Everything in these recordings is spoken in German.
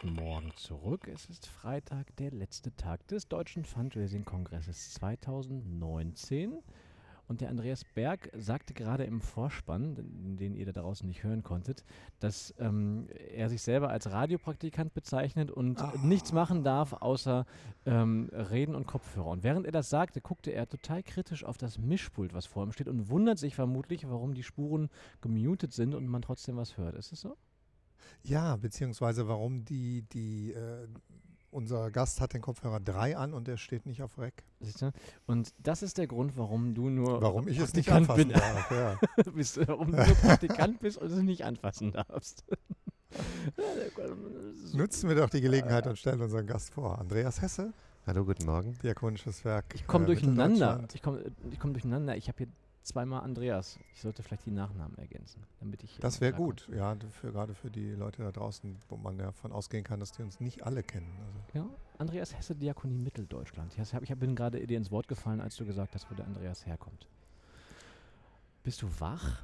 Guten Morgen zurück. Es ist Freitag, der letzte Tag des Deutschen Fundraising-Kongresses 2019. Und der Andreas Berg sagte gerade im Vorspann, den ihr da draußen nicht hören konntet, dass ähm, er sich selber als Radiopraktikant bezeichnet und Ah. nichts machen darf, außer ähm, reden und Kopfhörer. Und während er das sagte, guckte er total kritisch auf das Mischpult, was vor ihm steht, und wundert sich vermutlich, warum die Spuren gemutet sind und man trotzdem was hört. Ist es so? Ja, beziehungsweise warum die, die, äh, unser Gast hat den Kopfhörer 3 an und der steht nicht auf du? Und das ist der Grund, warum du nur Warum ich es nicht Praktikant anfassen bin. darf. Ja. bist, warum du nur Praktikant bist und es nicht anfassen darfst. Nutzen wir doch die Gelegenheit und stellen unseren Gast vor. Andreas Hesse, Hallo, guten Morgen. Diakonisches Werk. Ich komme äh, durcheinander. Ich komme ich komm durcheinander. Ich habe hier zweimal Andreas. Ich sollte vielleicht die Nachnamen ergänzen, damit ich. Das wäre gut, ja, für, gerade für die Leute da draußen, wo man ja von ausgehen kann, dass die uns nicht alle kennen. Also, Ja, Andreas Hesse, Diakonie Mitteldeutschland. Ich, hab, ich bin gerade dir ins Wort gefallen, als du gesagt hast, wo der Andreas herkommt. Bist du wach?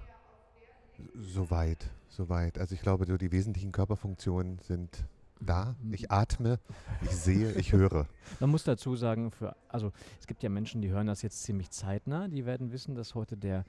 Soweit, soweit. Also ich glaube, so die wesentlichen Körperfunktionen sind da. Ich atme, ich sehe, ich höre. Man muss dazu sagen, für, also es gibt ja Menschen, die hören das jetzt ziemlich zeitnah. Die werden wissen, dass heute der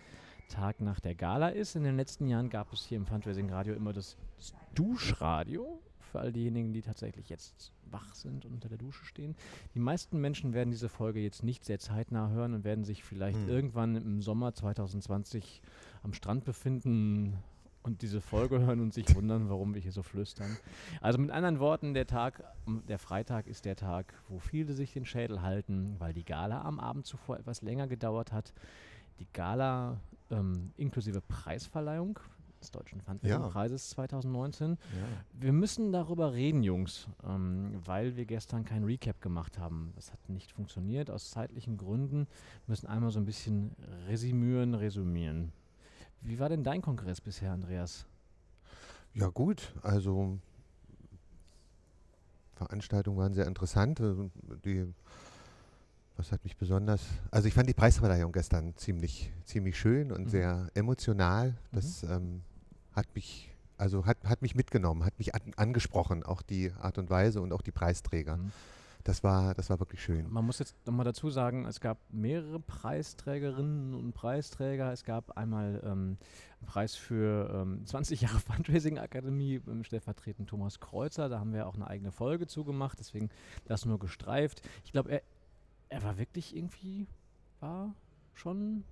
Tag nach der Gala ist. In den letzten Jahren gab es hier im Fundraising Radio immer das, das Duschradio. Für all diejenigen, die tatsächlich jetzt wach sind und unter der Dusche stehen. Die meisten Menschen werden diese Folge jetzt nicht sehr zeitnah hören und werden sich vielleicht Hm. irgendwann im Sommer 2020 am Strand befinden und diese Folge hören und sich wundern, warum wir hier so flüstern. Also mit anderen Worten, der Tag, der Freitag ist der Tag, wo viele sich den Schädel halten, weil die Gala am Abend zuvor etwas länger gedauert hat. Die Gala ähm, inklusive Preisverleihung des Deutschen Fundraising-Preises 2019. ja. Wir müssen darüber reden, Jungs, ähm, weil wir gestern kein Recap gemacht haben. Das hat nicht funktioniert aus zeitlichen Gründen. Wir müssen einmal so ein bisschen resümieren, resümieren. Wie war denn dein Kongress bisher, Andreas? Ja gut, also Veranstaltungen waren sehr interessant. Also Die, was hat mich besonders, also ich fand die Preisverleihung gestern ziemlich, ziemlich schön und Mhm. sehr emotional. Das ähm, hat mich, also hat, hat mich mitgenommen, hat mich an, angesprochen, auch die Art und Weise und auch die Preisträger. Mhm. Das war, das war wirklich schön. Man muss jetzt nochmal dazu sagen, es gab mehrere Preisträgerinnen und Preisträger. Es gab einmal ähm, einen Preis für ähm, 20 Jahre Fundraising Akademie, ähm, stellvertretend Thomas Kreuzer. Da haben wir auch eine eigene Folge zugemacht, deswegen das nur gestreift. Ich glaube, er, er war wirklich irgendwie, war schon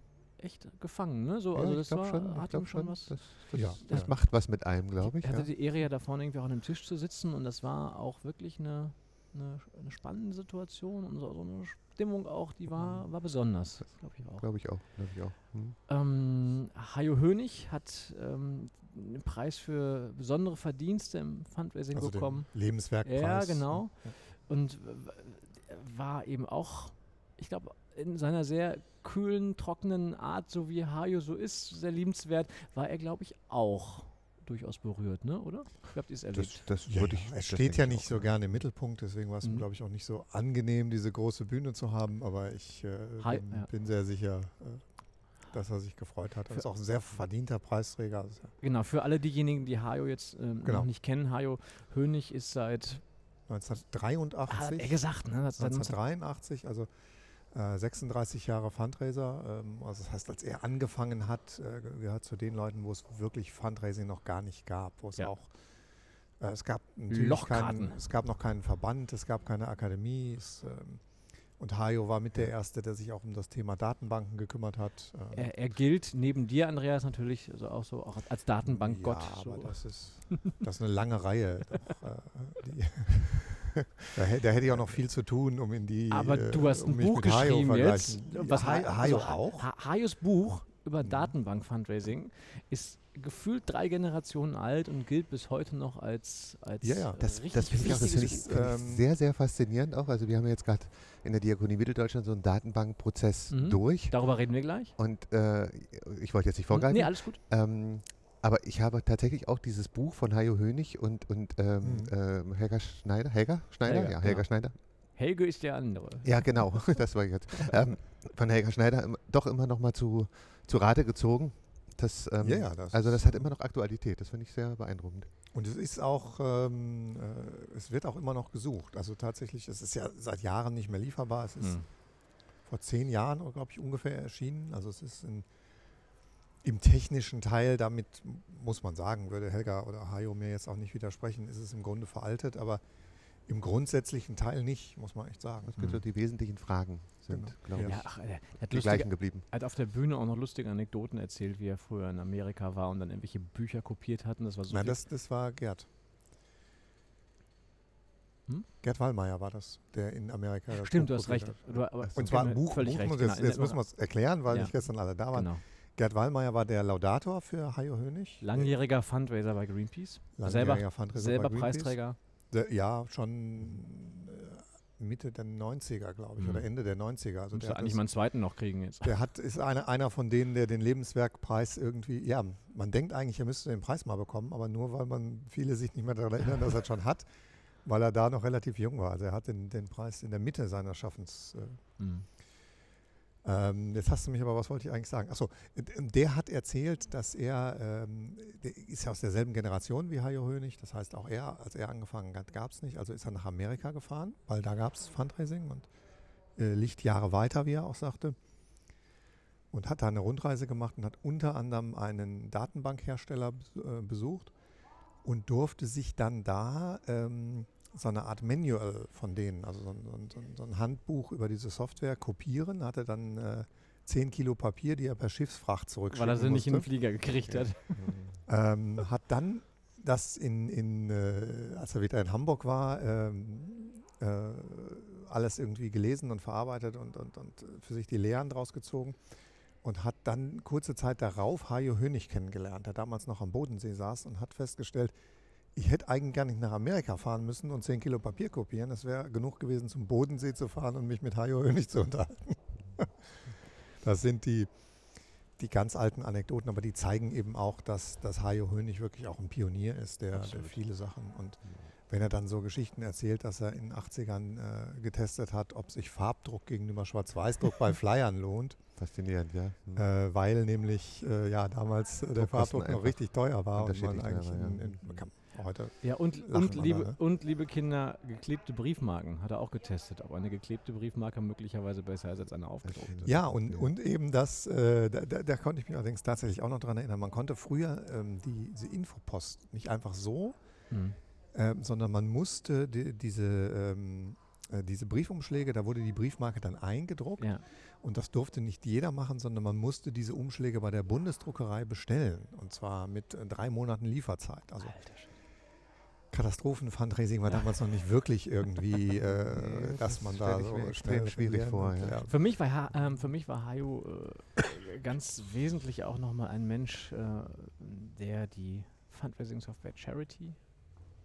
echt gefangen, ne? So, Ja, also das war, schon, hat ihm schon schon. was. Das, das, Ja, das ja. macht was mit einem, glaube ich. Er hatte die Ehre, ja da vorne irgendwie auch an dem Tisch zu sitzen und das war auch wirklich eine, eine, eine spannende Situation und so, so eine Stimmung auch, die war, war besonders. Glaube ich auch. Glaube ich auch. Glaube ich auch. Hm. Ähm, Hajo Hönig hat ähm, einen Preis für besondere Verdienste im Fundraising Also bekommen. Lebenswerkpreis. Ja, genau. Ja. Und war eben auch, ich glaube, in seiner sehr kühlen, trockenen Art, so wie Hajo so ist, sehr liebenswert, war er, glaube ich, auch durchaus berührt, ne? oder? Ich glaube, die ist erlebt. Das, das Ja, ich. Er das steht ja ich nicht so gerne im Mittelpunkt, deswegen war es ihm, Mhm. glaube ich, auch nicht so angenehm, diese große Bühne zu haben, aber ich äh, Hi- bin, ja. bin sehr sicher, äh, dass er sich gefreut hat. Er ist auch ein sehr verdienter Preisträger. Also, Genau, für alle diejenigen, die Hajo jetzt ähm, Genau. noch nicht kennen, Hajo Hönig ist seit, hat er 1983, gesagt, ne? Hat seit 19 1983, also 36 Jahre Fundraiser. Ähm, also das heißt, als er angefangen hat, äh, ge- gehört zu den Leuten, wo es wirklich Fundraising noch gar nicht gab, wo es Ja. auch äh, es gab natürlich keinen, es gab noch keinen Verband, es gab keine Akademie. Es, ähm, und Hajo war mit der Erste, der sich auch um das Thema Datenbanken gekümmert hat. Ähm, Er, er gilt neben dir, Andreas, natürlich also auch so auch als Datenbankgott. Ja, so. aber das ist, das ist eine lange Reihe. Doch, äh, da, da hätte ich auch noch viel zu tun, um in die. Aber äh, du hast um ein Buch geschrieben jetzt. Was Ha- Ha- Hajo also auch? Ha- Hajos Buch über Mhm. Datenbank-Fundraising ist gefühlt drei Generationen alt und gilt bis heute noch als, als Ja, ja. äh, Das, das finde ich, auch- das find ich, wichtiges- find ich ähm, sehr, sehr faszinierend auch. Also wir haben jetzt gerade in der Diakonie Mitteldeutschland so einen Datenbankprozess Mhm. durch. Darüber reden wir gleich. Und äh, ich wollte jetzt nicht vorgreifen. Nee, alles gut. ähm, aber ich habe tatsächlich auch dieses Buch von Hajo Hönig und, und ähm, Mhm. ähm, Helga Schneider. Helga Schneider? Helga, ja, Helga genau. Schneider. Helge ist der andere. Ja, genau, das war ich jetzt. Ähm, von Helga Schneider im- doch immer noch mal zu, zu Rate gezogen. Das, ähm, Ja, ja, das also das ist- hat immer noch Aktualität. Das finde ich sehr beeindruckend. Und es ist auch, ähm, äh, es wird auch immer noch gesucht. Also tatsächlich, es ist ja seit Jahren nicht mehr lieferbar. Es ist Hm. vor zehn Jahren, glaube ich, ungefähr erschienen. Also es ist in, im technischen Teil, damit muss man sagen, würde Helga oder Hajo mir jetzt auch nicht widersprechen, ist es im Grunde veraltet, aber im grundsätzlichen Teil nicht, muss man echt sagen. Es gibt Mhm. so die wesentlichen Fragen sind, Genau. glaube ich, Ja, ach, er, hat die lustige, gleichen geblieben. er hat auf der Bühne auch noch lustige Anekdoten erzählt, wie er früher in Amerika war und dann irgendwelche Bücher kopiert hat. Und das war so Nein, das, das war Gerd. Hm? Gerd Wallmeier war das, der in Amerika das Stimmt, Buch du hast recht. Du, aber, Und zwar ein okay, Buch, völlig Buch recht. muss genau, jetzt, jetzt müssen wir es erklären, weil Ja. nicht gestern alle da waren. genau. Gerd Wallmeier war der Laudator für Hajo Hönig. Langjähriger Fundraiser bei Greenpeace. Langjähriger selber Fundraiser selber bei Greenpeace. Preisträger. Ja, schon äh, Mitte der 90er, glaube ich, Mhm. oder Ende der 90er. Also Müsste eigentlich mal einen zweiten noch kriegen jetzt. der hat, ist einer, einer von denen, der den Lebenswerkpreis irgendwie, ja, man denkt eigentlich, er müsste den Preis mal bekommen, aber nur weil man viele sich nicht mehr daran erinnern, dass er schon hat, weil er da noch relativ jung war. Also er hat den, den Preis in der Mitte seiner Schaffens. Äh, Hm. Ähm, jetzt hast du mich aber, was wollte ich eigentlich sagen? Achso, der hat erzählt, dass er, ähm, der ist ja aus derselben Generation wie Hajo Hönig, das heißt auch er, als er angefangen hat, gab es nicht, also ist er nach Amerika gefahren, weil da gab es Fundraising und äh, liegt Jahre weiter, wie er auch sagte. Und hat da eine Rundreise gemacht und hat unter anderem einen Datenbankhersteller äh, besucht und durfte sich dann da ähm, so eine Art Manual von denen, also so ein, so ein, so ein- Handbuch über diese Software kopieren, hatte dann äh, 10 Kilo Papier, die er per Schiffsfracht zurückschicken Weil er sie nicht in den. Flieger gekriegt hat. Ähm, hat dann das in, in äh, als er wieder in Hamburg war, ähm, äh, alles irgendwie gelesen und verarbeitet und, und, und für sich die Lehren draus gezogen und hat dann kurze Zeit darauf Hajo Hönig kennengelernt, der damals noch am Bodensee saß und hat festgestellt, ich hätte eigentlich gar nicht nach Amerika fahren müssen und 10 Kilo Papier kopieren. Es wäre genug gewesen, zum Bodensee zu fahren und mich mit Hajo Hönig zu unterhalten. das sind die, die ganz alten Anekdoten, aber die zeigen eben auch, dass, dass Hajo Hönig wirklich auch ein Pionier ist, der, der viele Sachen und wenn er dann so Geschichten erzählt, dass er in den 80ern äh, getestet hat, ob sich Farbdruck gegenüber Schwarz-Weiß-Druck bei Flyern lohnt, Faszinierend, ja. Mhm. äh, weil nämlich äh, ja damals äh, der Farbdruck noch richtig teuer war und man eigentlich war, in, in, man kann heute Ja, und, und, liebe, da, ne? und liebe Kinder, geklebte Briefmarken hat er auch getestet, ob eine geklebte Briefmarke möglicherweise besser ist als eine aufgedruckte. Ja, und, und eben das, äh, da, da, da konnte ich mich allerdings tatsächlich auch noch dran erinnern. Man konnte früher ähm, die, diese Infopost nicht einfach so, Hm. ähm, sondern man musste die, diese, ähm, äh, diese Briefumschläge, da wurde die Briefmarke dann eingedruckt Ja. und das durfte nicht jeder machen, sondern man musste diese Umschläge bei der Bundesdruckerei bestellen und zwar mit äh, drei Monaten Lieferzeit. Also Alter. Katastrophen-Fundraising war damals noch nicht wirklich irgendwie, äh, Nee, dass das man da so schnell extrem schwierig vor, ja. Für mich war, Ha- ähm, für mich war Hayo äh, ganz wesentlich auch nochmal ein Mensch, äh, der die Fundraising-Software Charity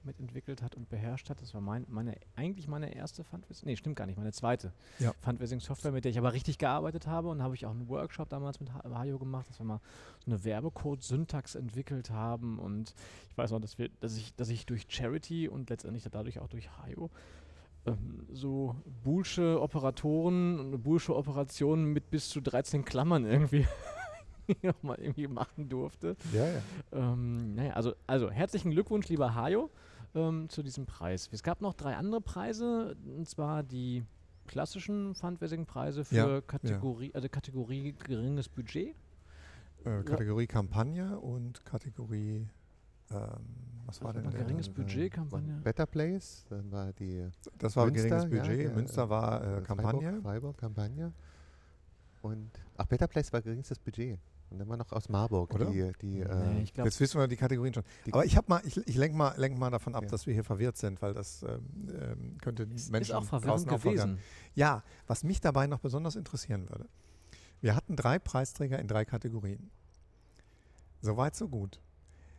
mitentwickelt hat und beherrscht hat. Das war mein, meine, eigentlich meine erste Fundraising, nee, stimmt gar nicht, meine zweite Ja. Fundraising-Software, mit der ich aber richtig gearbeitet habe und habe ich auch einen Workshop damals mit Ha- Hayo gemacht, dass wir mal so eine Werbecode-Syntax entwickelt haben und ich weiß noch, dass wir, dass ich, dass ich durch Charity und letztendlich dadurch auch durch Hayo ähm, so Boolsche Operatoren und Boolsche Operationen mit bis zu 13 Klammern irgendwie nochmal irgendwie machen durfte. Ja, ja. Ähm, naja, also, also herzlichen Glückwunsch, lieber Hajo, ähm, zu diesem Preis. Es gab noch drei andere Preise, und zwar die klassischen Fundraising-Preise für Ja, Kategorie, also Kategorie geringes Budget. Äh, Kategorie Kampagne und Kategorie, ähm, was war Also denn geringes Äh, Budget, war Kampagne. Better Place, dann war die Das war Münster, geringes ja, Budget. der, Münster war äh, Freiburg, Kampagne. Freiburg, Kampagne. Und, ach, Better Place war geringstes Budget. War noch aus Marburg Oder? die, die Nee, äh, ich glaube, Jetzt wissen wir die Kategorien schon. Die- Aber ich habe mal, ich, ich lenke mal, lenk mal davon ab, Ja. dass wir hier verwirrt sind, weil das ähm, ähm, könnte es Menschen ist auch draußen auch verwirren. Ja, was mich dabei noch besonders interessieren würde. Wir hatten drei Preisträger in drei Kategorien. Soweit, so gut.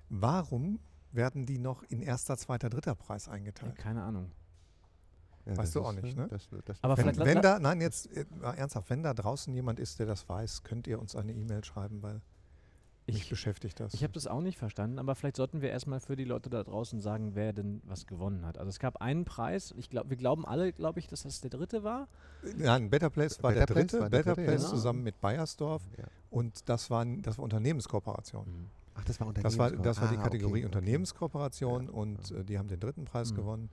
Warum werden die noch in erster, zweiter, dritter Preis Ja, eingeteilt? keine Ahnung. Ja, weißt du auch ist, nicht, ne? Das, das Aber Wenn, vielleicht wenn da, nein, jetzt äh, ernsthaft, wenn da draußen jemand ist, der das weiß, könnt ihr uns eine E-Mail schreiben, weil Mich Ich, beschäftigt das. ich habe das auch nicht verstanden, aber vielleicht sollten wir erstmal für die Leute da draußen sagen, wer denn was gewonnen hat. Also es gab einen Preis, ich glaub, wir glauben alle, glaube ich, dass das der dritte war. Nein, Better Place war Better der Place dritte. war der Better dritte, Place ja. zusammen mit Bayersdorf. Ja. Und das war, das war Unternehmenskooperation. Ach, das war Das war, das war die Ah, Kategorie okay, okay. Unternehmenskooperation Ja, und äh, die haben den dritten Preis Mhm. gewonnen.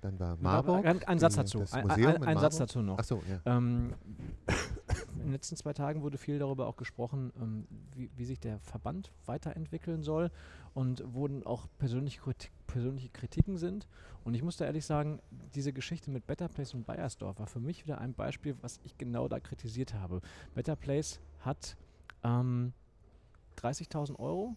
Dann war Marburg. Ein, ein Satz dazu. Ein, ein, in ein Satz dazu noch. Ach so, ja. Ähm, in den letzten zwei Tagen wurde viel darüber auch gesprochen, ähm, wie, wie sich der Verband weiterentwickeln soll und wurden auch persönliche, Kritik, persönliche Kritiken sind. Und ich muss da ehrlich sagen, diese Geschichte mit Better Place und Bayersdorf war für mich wieder ein Beispiel, was ich genau da kritisiert habe. Better Place hat ähm, 30.000 Euro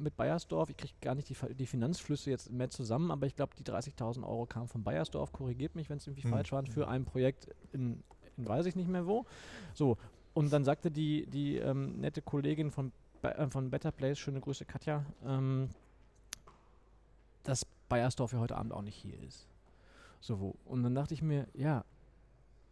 mit Bayersdorf. Ich kriege gar nicht die, die Finanzflüsse jetzt mehr zusammen, aber ich glaube, die 30.000 Euro kamen von Bayersdorf. Korrigiert mich, wenn es irgendwie Hm. falsch war, für ein Projekt in, in weiß ich nicht mehr wo. So, und dann sagte die, die ähm, nette Kollegin von, äh, von Better Place, schöne Grüße Katja, ähm, dass Bayersdorf ja heute Abend auch nicht hier ist. So, wo. Und dann dachte ich mir, ja,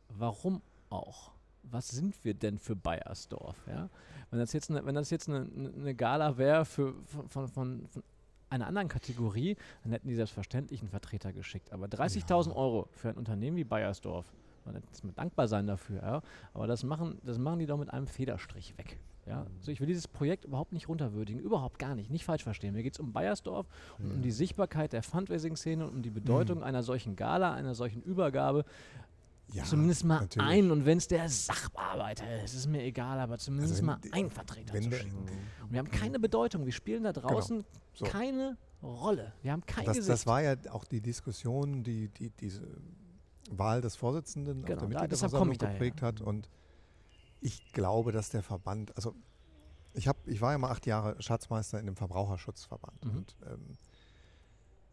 warum auch? Was sind wir denn für Bayersdorf? Ja? Wenn das jetzt eine, wenn das jetzt eine, eine Gala wäre für, von, von, von, von einer anderen Kategorie, dann hätten die selbstverständlich einen Vertreter geschickt. Aber 30.000 Ja. Euro für ein Unternehmen wie Bayersdorf, man hätte dankbar sein dafür, ja? aber das machen, das machen die doch mit einem Federstrich weg. Ja? Also ich will dieses Projekt überhaupt nicht runterwürdigen, überhaupt gar nicht, nicht falsch verstehen. Mir geht es um Bayersdorf und um die Sichtbarkeit der Fundraising-Szene und um die Bedeutung einer solchen Gala, einer solchen Übergabe. Ja, zumindest mal natürlich. einen und wenn es der Sachbearbeiter ist, ist mir egal, aber zumindest Also mal einen Vertreter zu schicken. Und wir haben keine Bedeutung, wir spielen da draußen so. keine Rolle. Wir haben kein Das, Gesicht. das war ja auch die Diskussion, die, die diese Wahl des Vorsitzenden Genau, auf der Mitgliederversammlung geprägt hat. Und ich glaube, dass der Verband, also ich, hab, ich war ja mal acht Jahre Schatzmeister in dem Verbraucherschutzverband. Mhm. Und ähm,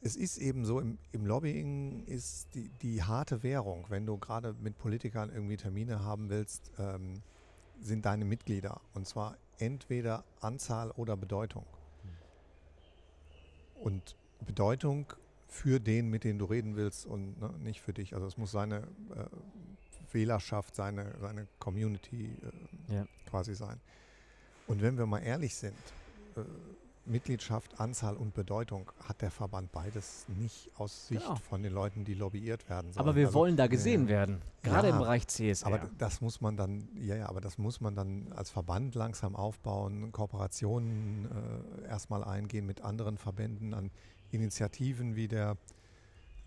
es ist eben so, im, im Lobbying ist die, die harte Währung, wenn du gerade mit Politikern irgendwie Termine haben willst, ähm, sind deine Mitglieder. Und zwar entweder Anzahl oder Bedeutung. Und Bedeutung für den, mit dem du reden willst und ne, nicht für dich. Also es muss seine äh, Wählerschaft, seine, seine Community äh, Ja. quasi sein. Und wenn wir mal ehrlich sind, äh, Mitgliedschaft, Anzahl und Bedeutung hat der Verband beides nicht aus Sicht Genau. von den Leuten, die lobbyiert werden sollen. aber wir Also, wollen da gesehen ja. werden, gerade Ja, im Bereich CSR. aber das muss man dann, ja, ja, aber das muss man dann als Verband langsam aufbauen, Kooperationen äh, erstmal eingehen mit anderen Verbänden, an Initiativen wie der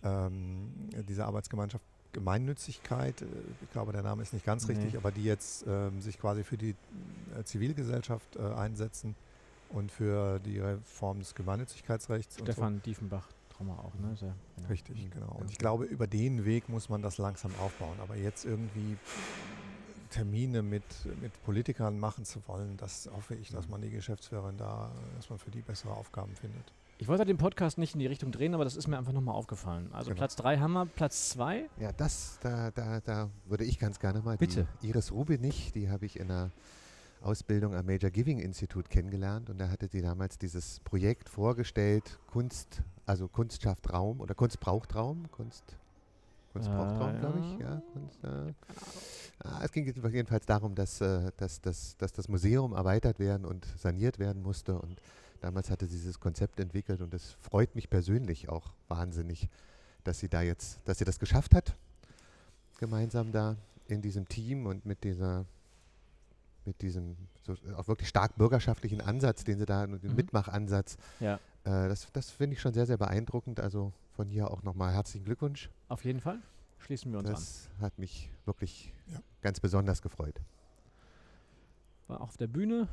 ähm, diese Arbeitsgemeinschaft Gemeinnützigkeit, äh, ich glaube, der Name ist nicht ganz Nee. richtig, aber die jetzt ähm, sich quasi für die äh, Zivilgesellschaft äh, einsetzen und für die Reform des Gemeinnützigkeitsrechts. und so. Stefan Diefenbach, Trauma auch, ne? Sehr, genau. Richtig, Mhm. genau. Und ich glaube, über den Weg muss man das langsam aufbauen. Aber jetzt irgendwie Termine mit, mit Politikern machen zu wollen, das hoffe ich, dass Mhm. man die Geschäftsführerin da, dass man für die bessere Aufgaben findet. Ich wollte den Podcast nicht in die Richtung drehen, aber das ist mir einfach nochmal aufgefallen. Also Genau. Platz 3 haben wir, Platz 2. Ja, das, da, da, da würde ich ganz gerne mal Bitte. die Iris Rubinich, die habe ich in einer Ausbildung am Major Giving Institute kennengelernt und da hatte sie damals dieses Projekt vorgestellt, Kunst, also Kunst schafft Raum oder Kunst braucht Raum, Kunst, Kunst braucht Raum, glaube ich, ja. Kunst, äh, ah, es ging jedenfalls darum, dass, äh, dass, dass, dass das Museum erweitert werden und saniert werden musste und damals hatte sie dieses Konzept entwickelt und es freut mich persönlich auch wahnsinnig, dass sie da jetzt, dass sie das geschafft hat, gemeinsam da in diesem Team und mit dieser mit diesem so auch wirklich stark bürgerschaftlichen Ansatz, den sie da, den Mhm. Mitmachansatz, Ja, äh, das, das finde ich schon sehr, sehr beeindruckend. Also von hier auch nochmal herzlichen Glückwunsch. auf jeden Fall. Schließen wir uns an. Das hat mich wirklich Ja. ganz besonders gefreut. War auf der Bühne.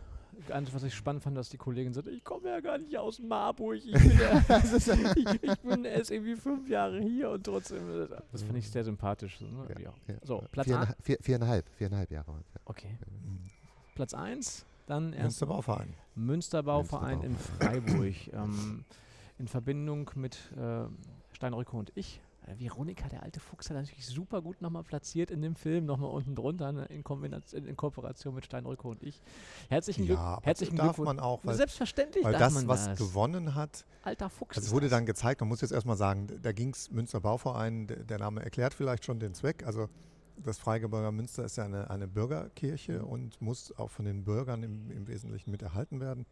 Eins, was ich spannend fand, dass die Kollegin sagte, ich komme ja gar nicht aus Marburg. Ich bin, ja, ich, ich bin erst irgendwie fünf Jahre hier und trotzdem. äh, Das fand ich sehr sympathisch. So, ne? ja. Ja. So, Platz Viereinhalb- A. vier, viereinhalb, viereinhalb Jahre. Okay. Platz 1, dann erst Münsterbauverein. Münsterbauverein in Freiburg. ähm, in Verbindung mit äh, Steinrücke und ich. Äh, Veronika, der alte Fuchs, hat natürlich super gut nochmal platziert in dem Film, nochmal unten drunter, ne, in, Kombination, in Kooperation mit Steinrücke und ich. Herzlichen, Glück, Ja, aber herzlichen darf Glückwunsch. man auch, weil, Selbstverständlich weil darf das, man was das. gewonnen hat, Alter Fuchs. also es wurde das. dann gezeigt, man muss jetzt erstmal sagen, da ging es Münster Bauverein, der, der Name erklärt vielleicht schon den Zweck, also das Freigebirger Münster ist ja eine, eine Bürgerkirche Mhm. und muss auch von den Bürgern im, im Wesentlichen mit erhalten werden.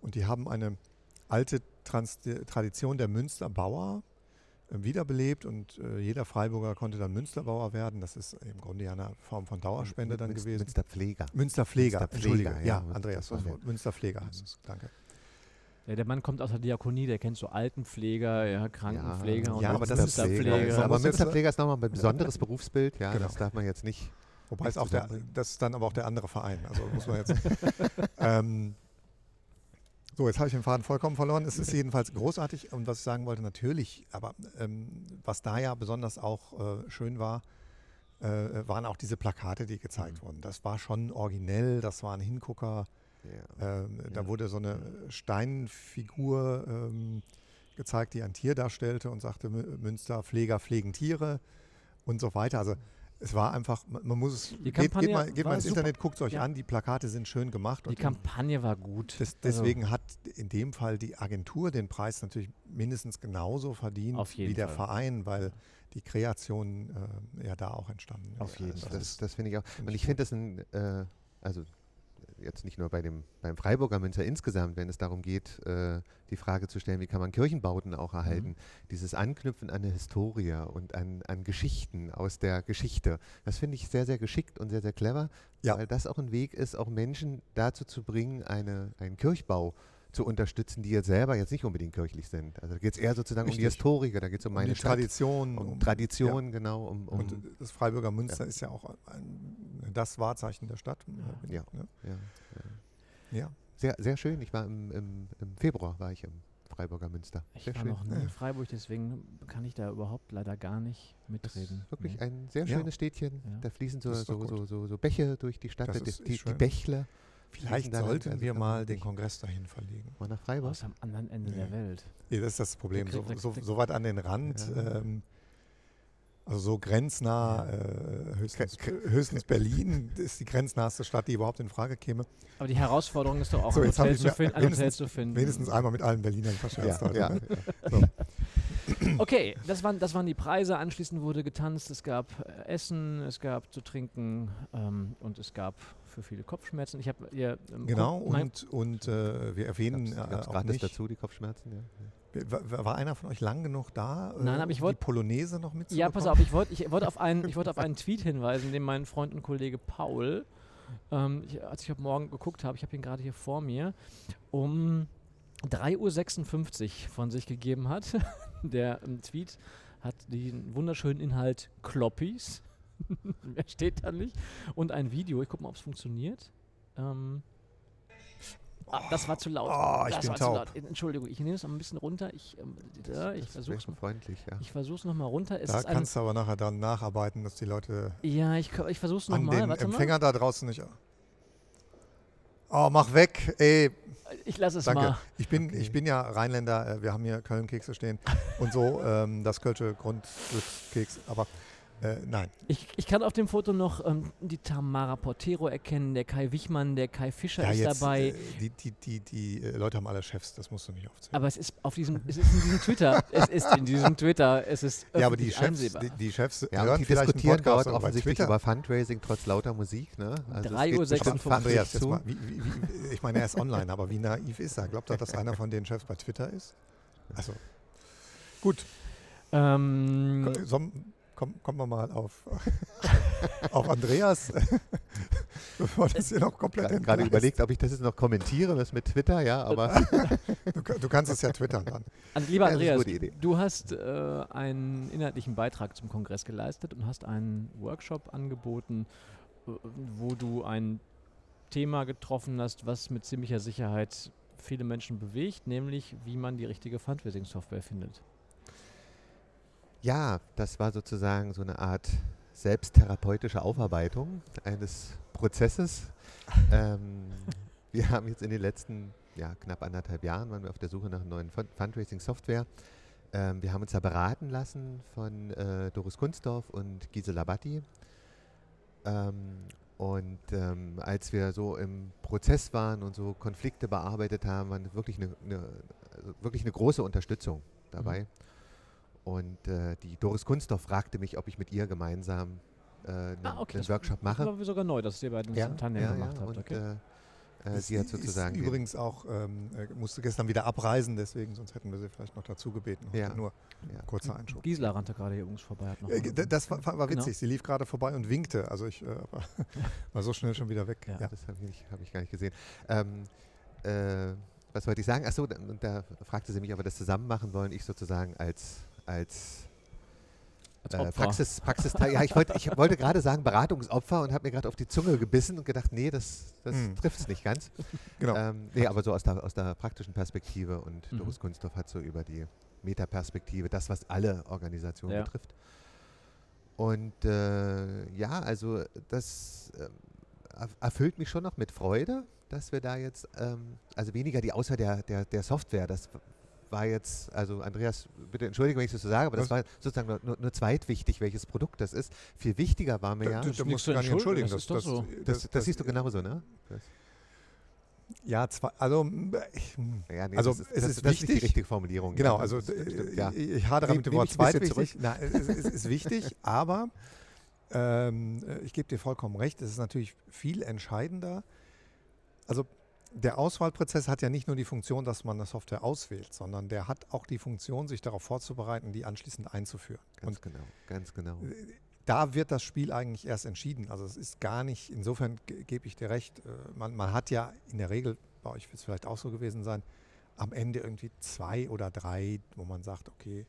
Und die haben eine alte Trans Tradition der Münsterbauer äh, wiederbelebt und äh, jeder Freiburger konnte dann Münsterbauer werden. Das ist im Grunde ja eine Form von Dauerspende dann Münster- gewesen. Münsterpfleger. Münsterpfleger, Münsterpfleger, Entschuldige. ja, Ja, Münster- Andreas. Münsterpfleger heißt es. Danke. Ja, der Mann kommt aus der Diakonie, der kennt so Altenpfleger, ja, Krankenpfleger und Ja, aber das ist- Aber jetzt- Münsterpfleger ist nochmal ein besonderes Berufsbild, ja, Genau. das darf man jetzt nicht. Wobei es auch der, das ist dann aber auch der andere Verein. Also muss man jetzt. ähm, so, jetzt habe ich den Faden vollkommen verloren. Es ist jedenfalls großartig und was ich sagen wollte, natürlich, aber ähm, was da ja besonders auch äh, schön war, äh, waren auch diese Plakate, die gezeigt Mhm. wurden. Das war schon originell, das waren Hingucker. Ja. Ähm, Da Ja. wurde so eine Steinfigur ähm, gezeigt, die ein Tier darstellte und sagte, Mü- Münster, Pfleger pflegen Tiere und so weiter. Also es war einfach, man, muss es, Die geht, geht mal, geht mal ins super. Internet, guckt es euch Ja. an, die Plakate sind schön gemacht. Die Kampagne war gut. des, Also, deswegen hat in dem Fall die Agentur den Preis natürlich mindestens genauso verdient Auf wie der Fall. Verein, weil die Kreation äh, ja da auch entstanden Auf ist. jeden Also Fall. Das, ist- das finde ich auch. Und ich ich finde das ein, äh, also jetzt nicht nur bei dem beim Freiburger Münzer insgesamt, wenn es darum geht, äh, die Frage zu stellen, wie kann man Kirchenbauten auch erhalten, Mhm. dieses Anknüpfen an eine Historie und an, an Geschichten aus der Geschichte, das finde ich sehr, sehr geschickt und sehr, sehr clever, Ja. weil das auch ein Weg ist, auch Menschen dazu zu bringen, eine, einen Kirchbau zu unterstützen, die jetzt selber jetzt nicht unbedingt kirchlich sind. Also da geht es eher sozusagen um die Richtig. Historiker, da geht es um um meine die Stadt, Tradition, um um- Tradition, genau, um, um Und das Freiburger Münster ist ja auch ein, das Wahrzeichen der Stadt. Ja. ne? ja, ja. ja. Sehr, sehr schön. Ich war im, im, im Februar war ich im Freiburger Münster. Ich sehr war schön. noch nie Ja. in Freiburg, deswegen kann ich da überhaupt leider gar nicht Das mitreden. ist wirklich Nee. ein sehr Ja. schönes Städtchen. Ja. Da fließen so, Das ist so, so, so, so Bäche durch die Stadt, Das die, ist die, die schön. Bächle. Vielleicht sollten wir mal den Kongress dahin verlegen. Mal nach Freiburg. Aus am anderen Ende der Nee. Welt. Ja, das ist das Problem. So, so, so weit an den Rand, Ja. ähm, also so grenznah, äh, höchstens, höchstens Berlin ist die grenznaheste Stadt, die überhaupt in Frage käme. Aber die Herausforderung ist doch auch, So, ein Hotel, zu, finden, ein Hotel wenigstens- zu finden. Wenigstens einmal mit allen Berlinern verscherzt. ja, heute, ja, ne? Okay, das waren, das waren die Preise. Anschließend wurde getanzt. Es gab äh, Essen, es gab zu trinken ähm, und es gab für viele Kopfschmerzen. Ich habe ihr ähm, Genau, Kom- mein- und, und äh, wir erwähnen Gab's, äh, gab's auch gratis nicht, dazu, die Kopfschmerzen? Ja. war, war einer von euch lang genug da, äh, Nein, aber ich um wollt- die Polonaise noch mitzubekommen? Ja, pass auf, ich wollte ich wollt auf, einen- ich wollt auf einen Tweet hinweisen, den mein Freund und Kollege Paul, ähm, ich, als ich heute Morgen geguckt habe, ich habe ihn gerade hier vor mir, um 3.56 Uhr von sich gegeben hat. Der ähm, Tweet hat den wunderschönen Inhalt Kloppis. Mehr steht da nicht. Und ein Video. Ich gucke mal, ob es funktioniert. Ähm, ah, das war zu laut. Oh, ich das bin war taub. zu laut. Entschuldigung, ich nehme es mal ein bisschen runter. Ich, ähm, ich versuche es ja. ich versuch's noch mal runter. Es Da kannst du aber nachher dann nacharbeiten, dass die Leute ja, ich, ich versuch's noch an mal. den Empfänger da draußen nicht... Oh, mach weg, ey. Ich lasse es danke. mal. Ich bin, Okay. ich bin ja Rheinländer, äh, wir haben hier Köln-Kekse stehen und so, ähm, das Kölsche Grundglückskeks, aber äh, nein. Ich, ich kann auf dem Foto noch ähm, die Tamara Portero erkennen, der Kai Wichmann, der Kai Fischer ist dabei. äh, die die, die, die äh, Leute haben alle Chefs, das musst du nicht aufzählen. aber es ist auf diesem, es ist in diesem Twitter. es ist in diesem Twitter. Es ist ja, aber die Chefs, einsehbar. die, die Chefs Ja, hören die vielleicht einen diskutieren Podcast, dort offensichtlich Twitter. über Fundraising trotz lauter Musik. Ne? Also es 3 geht Uhr bestimmt 56. fachlich Andreas, jetzt zu. mal, wie, wie, wie, ich meine, er ist online, aber wie naiv ist er? Glaubt er, dass einer von den Chefs bei Twitter ist? Also, gut, ähm, ko- so, komm, kommen wir mal auf, auf Andreas, bevor das hier noch komplett Gra- Gerade entgleist. überlegt, ob ich das jetzt noch kommentiere, was mit Twitter, ja, aber Du, du kannst es ja twittern dann. An, lieber Ja, das Andreas, Idee. du hast äh, einen inhaltlichen Beitrag zum Kongress geleistet und hast einen Workshop angeboten, äh, wo du ein Thema getroffen hast, was mit ziemlicher Sicherheit viele Menschen bewegt, nämlich wie man die richtige Fundraising-Software findet. Ja, das war sozusagen so eine Art selbsttherapeutische Aufarbeitung eines Prozesses. ähm, wir haben jetzt in den letzten ja, knapp anderthalb Jahren waren wir auf der Suche nach neuen Fund Fundraising-Software. Ähm, wir haben uns da beraten lassen von äh, Doris Kunstdorf und Gisela Batti. Ähm, und ähm, als wir so im Prozess waren und so Konflikte bearbeitet haben, war wirklich eine, eine, also wirklich eine große Unterstützung dabei. Und äh, die Doris Kunsthoff fragte mich, ob ich mit ihr gemeinsam äh, einen, Ah, okay, einen das Workshop mache. Das war sogar neu, dass ihr beiden Ja, Tandem ja, gemacht ja, habt. und Okay. äh, äh, sie hat ist sozusagen übrigens auch, ähm, äh, musste gestern wieder abreisen, deswegen, sonst hätten wir sie vielleicht noch dazu gebeten. Ja. Nur ja. kurzer Einschub. Gisela rannte gerade hier übrigens vorbei. Hat noch Äh, das war, war Genau. witzig. Sie lief gerade vorbei und winkte. Also ich äh, aber war so schnell schon wieder weg. Ja. Ja. Das habe ich, hab ich gar nicht gesehen. Ähm, äh, was wollte ich sagen? Achso, da, da fragte sie mich, ob wir das zusammen machen wollen. Ich sozusagen als, als Als äh. Praxis, Praxis ja, ich wollte, ich wollte gerade sagen Beratungsopfer und habe mir gerade auf die Zunge gebissen und gedacht, nee, das, das Hm. trifft es nicht ganz. Genau. Ähm, nee, aber so aus der, aus der praktischen Perspektive und Mhm. Doris Kunsthoff hat so über die Metaperspektive, das, was alle Organisationen Ja. betrifft. Und äh, ja, also das erf- erfüllt mich schon noch mit Freude, dass wir da jetzt, ähm, also weniger die Auswahl der, der, der Software, das war jetzt, also Andreas, bitte entschuldige, wenn ich das so sage, aber das Was? war sozusagen nur, nur, nur zweitwichtig, welches Produkt das ist. Viel wichtiger war mir Da, ja, da musst du gar nicht entschuldigen, das ist doch so. das, das, siehst du genauso, ne? Das, Ja, zwei, also ich, m, ja, nee, Also, das ist, es das, ist das ist nicht die wichtig. richtige Formulierung. genau, also das, das stimmt, ja. ich, ich hadere mit dem Wort zweitwichtig. Nein, es, es, ist wichtig, aber ähm, äh, ich gebe dir vollkommen recht, es ist natürlich viel entscheidender. Also der Auswahlprozess hat ja nicht nur die Funktion, dass man eine Software auswählt, sondern der hat auch die Funktion, sich darauf vorzubereiten, die anschließend einzuführen. Ganz Und genau, ganz genau. da wird das Spiel eigentlich erst entschieden. Also es ist gar nicht, insofern ge- gebe ich dir recht, äh, man, man hat ja in der Regel, bei euch wird es vielleicht auch so gewesen sein, am Ende irgendwie zwei oder drei, wo man sagt, okay,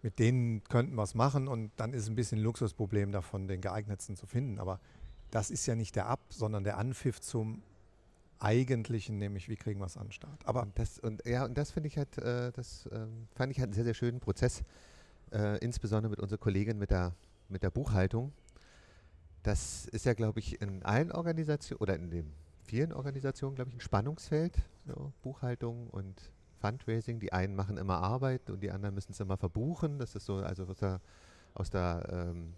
mit denen könnten wir es machen und dann ist ein bisschen ein Luxusproblem davon, den geeignetsten zu finden. Aber das ist ja nicht der Ab, sondern der Anpfiff zum eigentlichen, nämlich wie kriegen wir es an den Start. Aber Und das, und, ja, und das finde ich halt, äh, das ähm, fand ich halt einen sehr, sehr schönen Prozess, äh, insbesondere mit unserer Kollegin mit der, mit der Buchhaltung. Das ist ja, glaube ich, in allen Organisationen oder in den vielen Organisationen, glaube ich, ein Spannungsfeld. So, Buchhaltung und Fundraising. Die einen machen immer Arbeit und die anderen müssen es immer verbuchen. Das ist so, also aus der, aus der, ähm,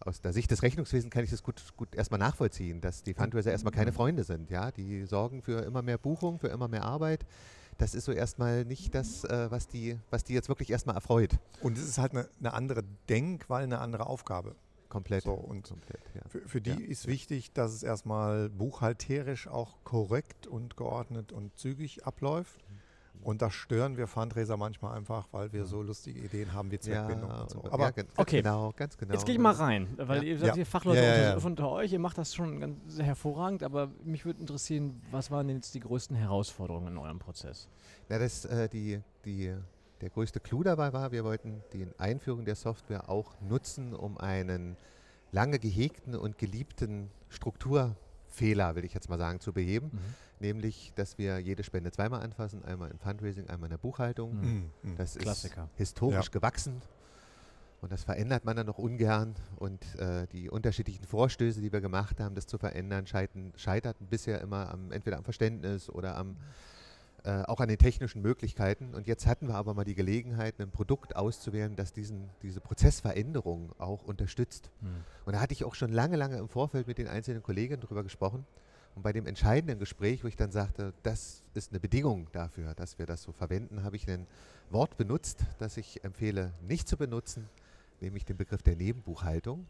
aus der Sicht des Rechnungswesens kann ich das gut, gut erstmal nachvollziehen, dass die Fundraiser erstmal keine Freunde sind. Ja? Die sorgen für immer mehr Buchung, für immer mehr Arbeit. Das ist so erstmal nicht das, äh, was, die, was die jetzt wirklich erstmal erfreut. und es ist halt eine, eine andere Denkweise, eine andere Aufgabe. Komplett. So, und komplett ja. Für, für die Ja, ist wichtig, dass es erstmal buchhalterisch auch korrekt und geordnet und zügig abläuft. Und das stören wir Fundraiser manchmal einfach, weil wir so lustige Ideen haben wie Zweckbindung und so. Aber ja, ganz Okay. genau, ganz genau. Jetzt gehe ich mal rein, weil Ja. ihr seid Ja. Fachleute Ja, ja, unter, ja. unter euch, ihr macht das schon ganz hervorragend, aber mich würde interessieren, was waren denn jetzt die größten Herausforderungen in eurem Prozess? Ja, das, äh, die, die, der größte Clou dabei war, wir wollten die Einführung der Software auch nutzen, um einen lange gehegten und geliebten Strukturfehler, will ich jetzt mal sagen, zu beheben. Nämlich, dass wir jede Spende zweimal anfassen, einmal im Fundraising, einmal in der Buchhaltung. Mhm. Mm. Das Klassiker. ist historisch Ja. gewachsen und das verändert man dann noch ungern. Und äh, die unterschiedlichen Vorstöße, die wir gemacht haben, das zu verändern, scheitern, scheiterten bisher immer am, entweder am Verständnis oder am, äh, auch an den technischen Möglichkeiten. Und jetzt hatten wir aber mal die Gelegenheit, ein Produkt auszuwählen, das diesen, diese Prozessveränderung auch unterstützt. Mhm. Und da hatte ich auch schon lange, lange im Vorfeld mit den einzelnen Kollegen drüber gesprochen. Und bei dem entscheidenden Gespräch, wo ich dann sagte, das ist eine Bedingung dafür, dass wir das so verwenden, habe ich ein Wort benutzt, das ich empfehle, nicht zu benutzen, nämlich den Begriff der Nebenbuchhaltung.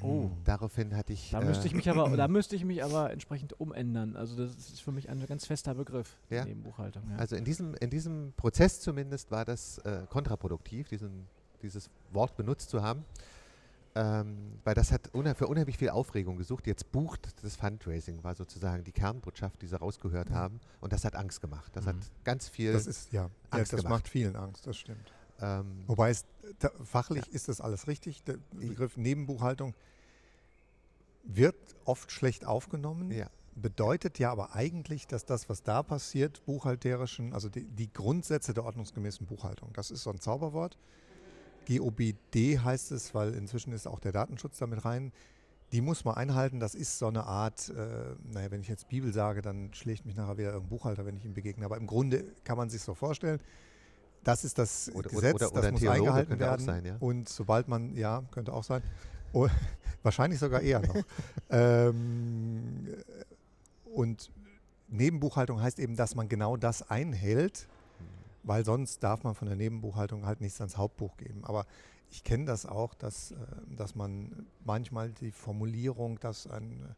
Oh. Daraufhin hatte ich. Da äh, müsste ich mich aber, da müsste ich mich aber entsprechend umändern. Also das ist für mich ein ganz fester Begriff, die Ja. Nebenbuchhaltung. Ja. Also in diesem, in diesem Prozess zumindest war das äh, kontraproduktiv, diesen, dieses Wort benutzt zu haben. Ähm, weil das hat unheim für unheimlich viel Aufregung gesucht. Jetzt bucht das Fundraising, war sozusagen die Kernbotschaft, die sie rausgehört Ja. haben. Und das hat Angst gemacht. Das Mhm. hat ganz viel. Das ist, ja, ja Angst das gemacht. macht vielen Angst, das stimmt. Ähm, Wobei es ta- fachlich ist das alles richtig. Der Begriff Nebenbuchhaltung wird oft schlecht aufgenommen. ja, Bedeutet ja aber eigentlich, dass das, was da passiert, buchhalterischen, also die, die Grundsätze der ordnungsgemäßen Buchhaltung, das ist so ein Zauberwort. GOBD heißt es, weil inzwischen ist auch der Datenschutz damit rein. Die muss man einhalten. Das ist so eine Art, äh, naja, wenn ich jetzt Bibel sage, dann schlägt mich nachher wieder irgendein Buchhalter, wenn ich ihm begegne. Aber im Grunde kann man sich so vorstellen. Das ist das Oder- Gesetz, oder- das oder ein muss Theologe eingehalten werden. sein, ja. Und sobald man, ja, könnte auch sein, oh, wahrscheinlich sogar eher noch. ähm, und Nebenbuchhaltung heißt eben, dass man genau das einhält, weil sonst darf man von der Nebenbuchhaltung halt nichts ans Hauptbuch geben. Aber ich kenne das auch, dass, äh, dass man manchmal die Formulierung, dass ein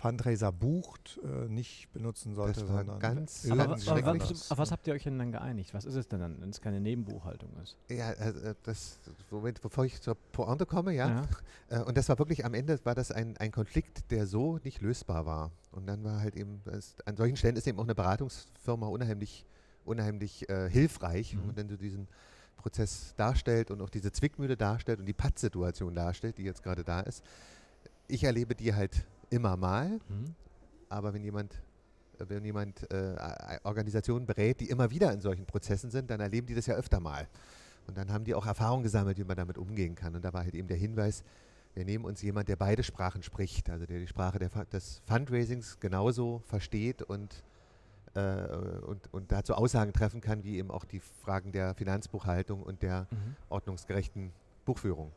Fundraiser bucht, äh, nicht benutzen sollte, Das war sondern ganz- Aber, aber, schrecklich. was, auf was habt ihr euch denn dann geeinigt? Was ist es denn dann, wenn es keine Nebenbuchhaltung ist? Ja, also, äh, das, Moment, bevor ich zur Pointe komme, ja. Äh, Und das war wirklich am Ende war das ein, ein Konflikt, der so nicht lösbar war. Und dann war halt eben, das, an solchen Stellen ist eben auch eine Beratungsfirma unheimlich, unheimlich äh, hilfreich, Mhm. wenn du diesen Prozess darstellt und auch diese Zwickmühle darstellt und die Pattsituation darstellt, die jetzt gerade da ist. Ich erlebe die halt immer mal, Mhm. aber wenn jemand äh, wenn jemand äh, Organisationen berät, die immer wieder in solchen Prozessen sind, dann erleben die das ja öfter mal. Und dann haben die auch Erfahrung gesammelt, wie man damit umgehen kann. Und da war halt eben der Hinweis, wir nehmen uns jemand, der beide Sprachen spricht, also der die Sprache der, des Fundraisings genauso versteht und, äh, und, und dazu Aussagen treffen kann, wie eben auch die Fragen der Finanzbuchhaltung und der Mhm. ordnungsgerechten Buchführung.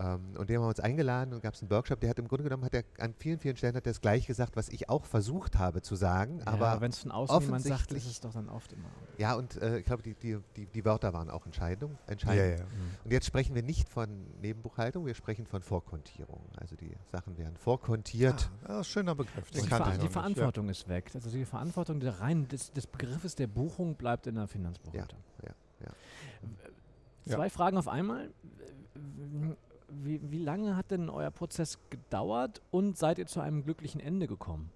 Ähm, und den haben wir uns eingeladen und gab es einen Workshop, der hat im Grunde genommen hat er an vielen, vielen Stellen hat er das gleich gesagt, was ich auch versucht habe zu sagen, aber wenn es von außen jemand sagt, ist es doch dann oft immer. ja, und äh, ich glaube, die, die, die, die Wörter waren auch Entscheidung, Ja, entscheidend. ja. Und jetzt sprechen wir nicht von Nebenbuchhaltung, wir sprechen von Vorkontierung. Also die Sachen werden vorkontiert. Ah, das ist ein schöner Begriff. Den Die, kannte Ver ich die noch nicht, ja. Verantwortung ist weg. Also die Verantwortung der rein des, des Begriffes der Buchung bleibt in der Finanzbuchhaltung. ja, ja. Ja. Zwei Fragen auf einmal. Wie, wie lange hat denn euer Prozess gedauert und seid ihr zu einem glücklichen Ende gekommen?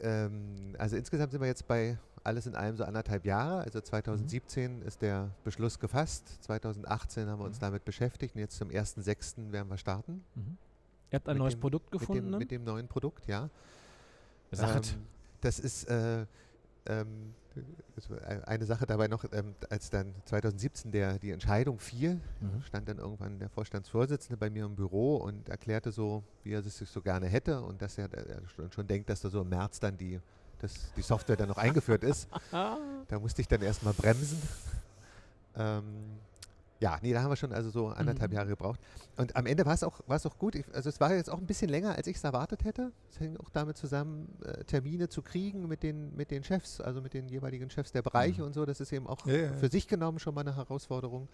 Ähm, also insgesamt sind wir jetzt bei alles in allem so anderthalb Jahre. Also 2017 ist der Beschluss gefasst, 2018 haben wir uns Mhm. damit beschäftigt und jetzt zum 1.6. werden wir starten. Mhm. Ihr habt ein Mit neues dem- Produkt Mit gefunden? dem, dann? mit dem neuen Produkt, ja. Sachet. Ähm, das ist äh, ähm, eine Sache dabei noch, ähm, als dann 2017 der, die Entscheidung fiel, Mhm. stand dann irgendwann der Vorstandsvorsitzende bei mir im Büro und erklärte so, wie er es sich so gerne hätte und dass er, er schon, schon denkt, dass da so im März dann die, dass die Software dann noch eingeführt ist. Da musste ich dann erstmal bremsen. Ähm, ja, nee, da haben wir schon also so anderthalb Mhm. Jahre gebraucht. Und am Ende war es auch, auch gut. Ich, also es war jetzt auch ein bisschen länger, als ich es erwartet hätte. Es hängt auch damit zusammen, äh, Termine zu kriegen mit den, mit den Chefs, also mit den jeweiligen Chefs der Bereiche Mhm. und so. Das ist eben auch Ja, ja, für sich genommen schon mal eine Herausforderung.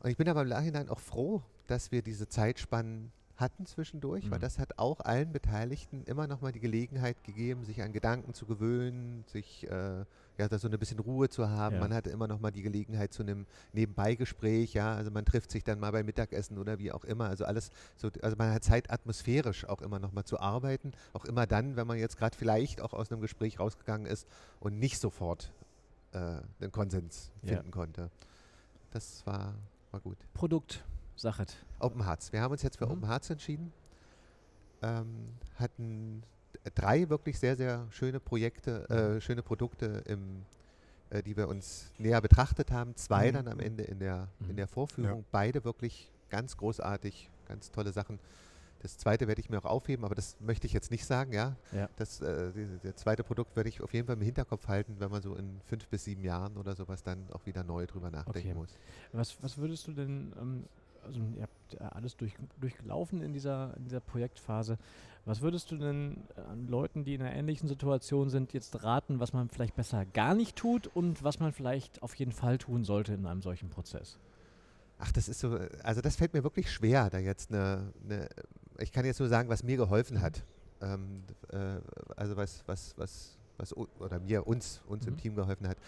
Und ich bin aber im Nachhinein auch froh, dass wir diese Zeitspannen hatten zwischendurch, weil Mhm. das hat auch allen Beteiligten immer noch mal die Gelegenheit gegeben, sich an Gedanken zu gewöhnen, sich äh, ja, da so ein bisschen Ruhe zu haben. Ja. Man hatte immer noch mal die Gelegenheit zu einem Nebenbeigespräch, ja, also man trifft sich dann mal beim Mittagessen oder wie auch immer. Also alles so, also man hat Zeit atmosphärisch auch immer noch mal zu arbeiten, auch immer dann, wenn man jetzt gerade vielleicht auch aus einem Gespräch rausgegangen ist und nicht sofort äh, einen Konsens Ja. finden konnte. Das war, war gut. Produkt, Sachet. Open Hearts. Wir haben uns jetzt für Mhm. Open Hearts entschieden. Ähm, hatten drei wirklich sehr, sehr schöne Projekte, äh, schöne Produkte, im, äh, die wir uns näher betrachtet haben. Zwei Mhm. dann am Ende in der, Mhm. in der Vorführung. Beide wirklich ganz großartig, ganz tolle Sachen. Das zweite werde ich mir auch aufheben, aber das möchte ich jetzt nicht sagen, ja. Ja. Das äh, die, der zweite Produkt werde ich auf jeden Fall im Hinterkopf halten, wenn man so in fünf bis sieben Jahren oder sowas dann auch wieder neu drüber nachdenken Okay. muss. Was, was würdest du denn, ähm, also ihr habt ja alles durch, durchgelaufen in dieser, in dieser Projektphase, was würdest du denn an Leuten, die in einer ähnlichen Situation sind, jetzt raten, was man vielleicht besser gar nicht tut und was man vielleicht auf jeden Fall tun sollte in einem solchen Prozess? Ach, das ist so, also das fällt mir wirklich schwer, da jetzt eine, eine ich kann jetzt nur sagen, was mir geholfen hat. Ähm, äh, also was, was, was, was, oder mir, uns, uns im Mhm. Team geholfen hat.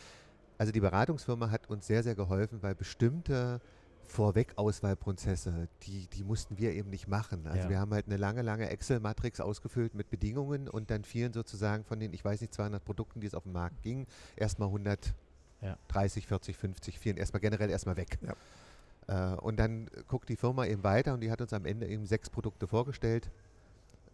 Also die Beratungsfirma hat uns sehr, sehr geholfen, weil bestimmte Vorwegauswahlprozesse, die, die mussten wir eben nicht machen. Also Ja. wir haben halt eine lange, lange Excel-Matrix ausgefüllt mit Bedingungen und dann fielen sozusagen von den, ich weiß nicht, 200 Produkten, die es auf den Markt ging, erstmal 130, Ja. 40, 50, fielen erstmal generell erstmal weg. Ja. Äh, und dann guckt die Firma eben weiter und die hat uns am Ende eben sechs Produkte vorgestellt,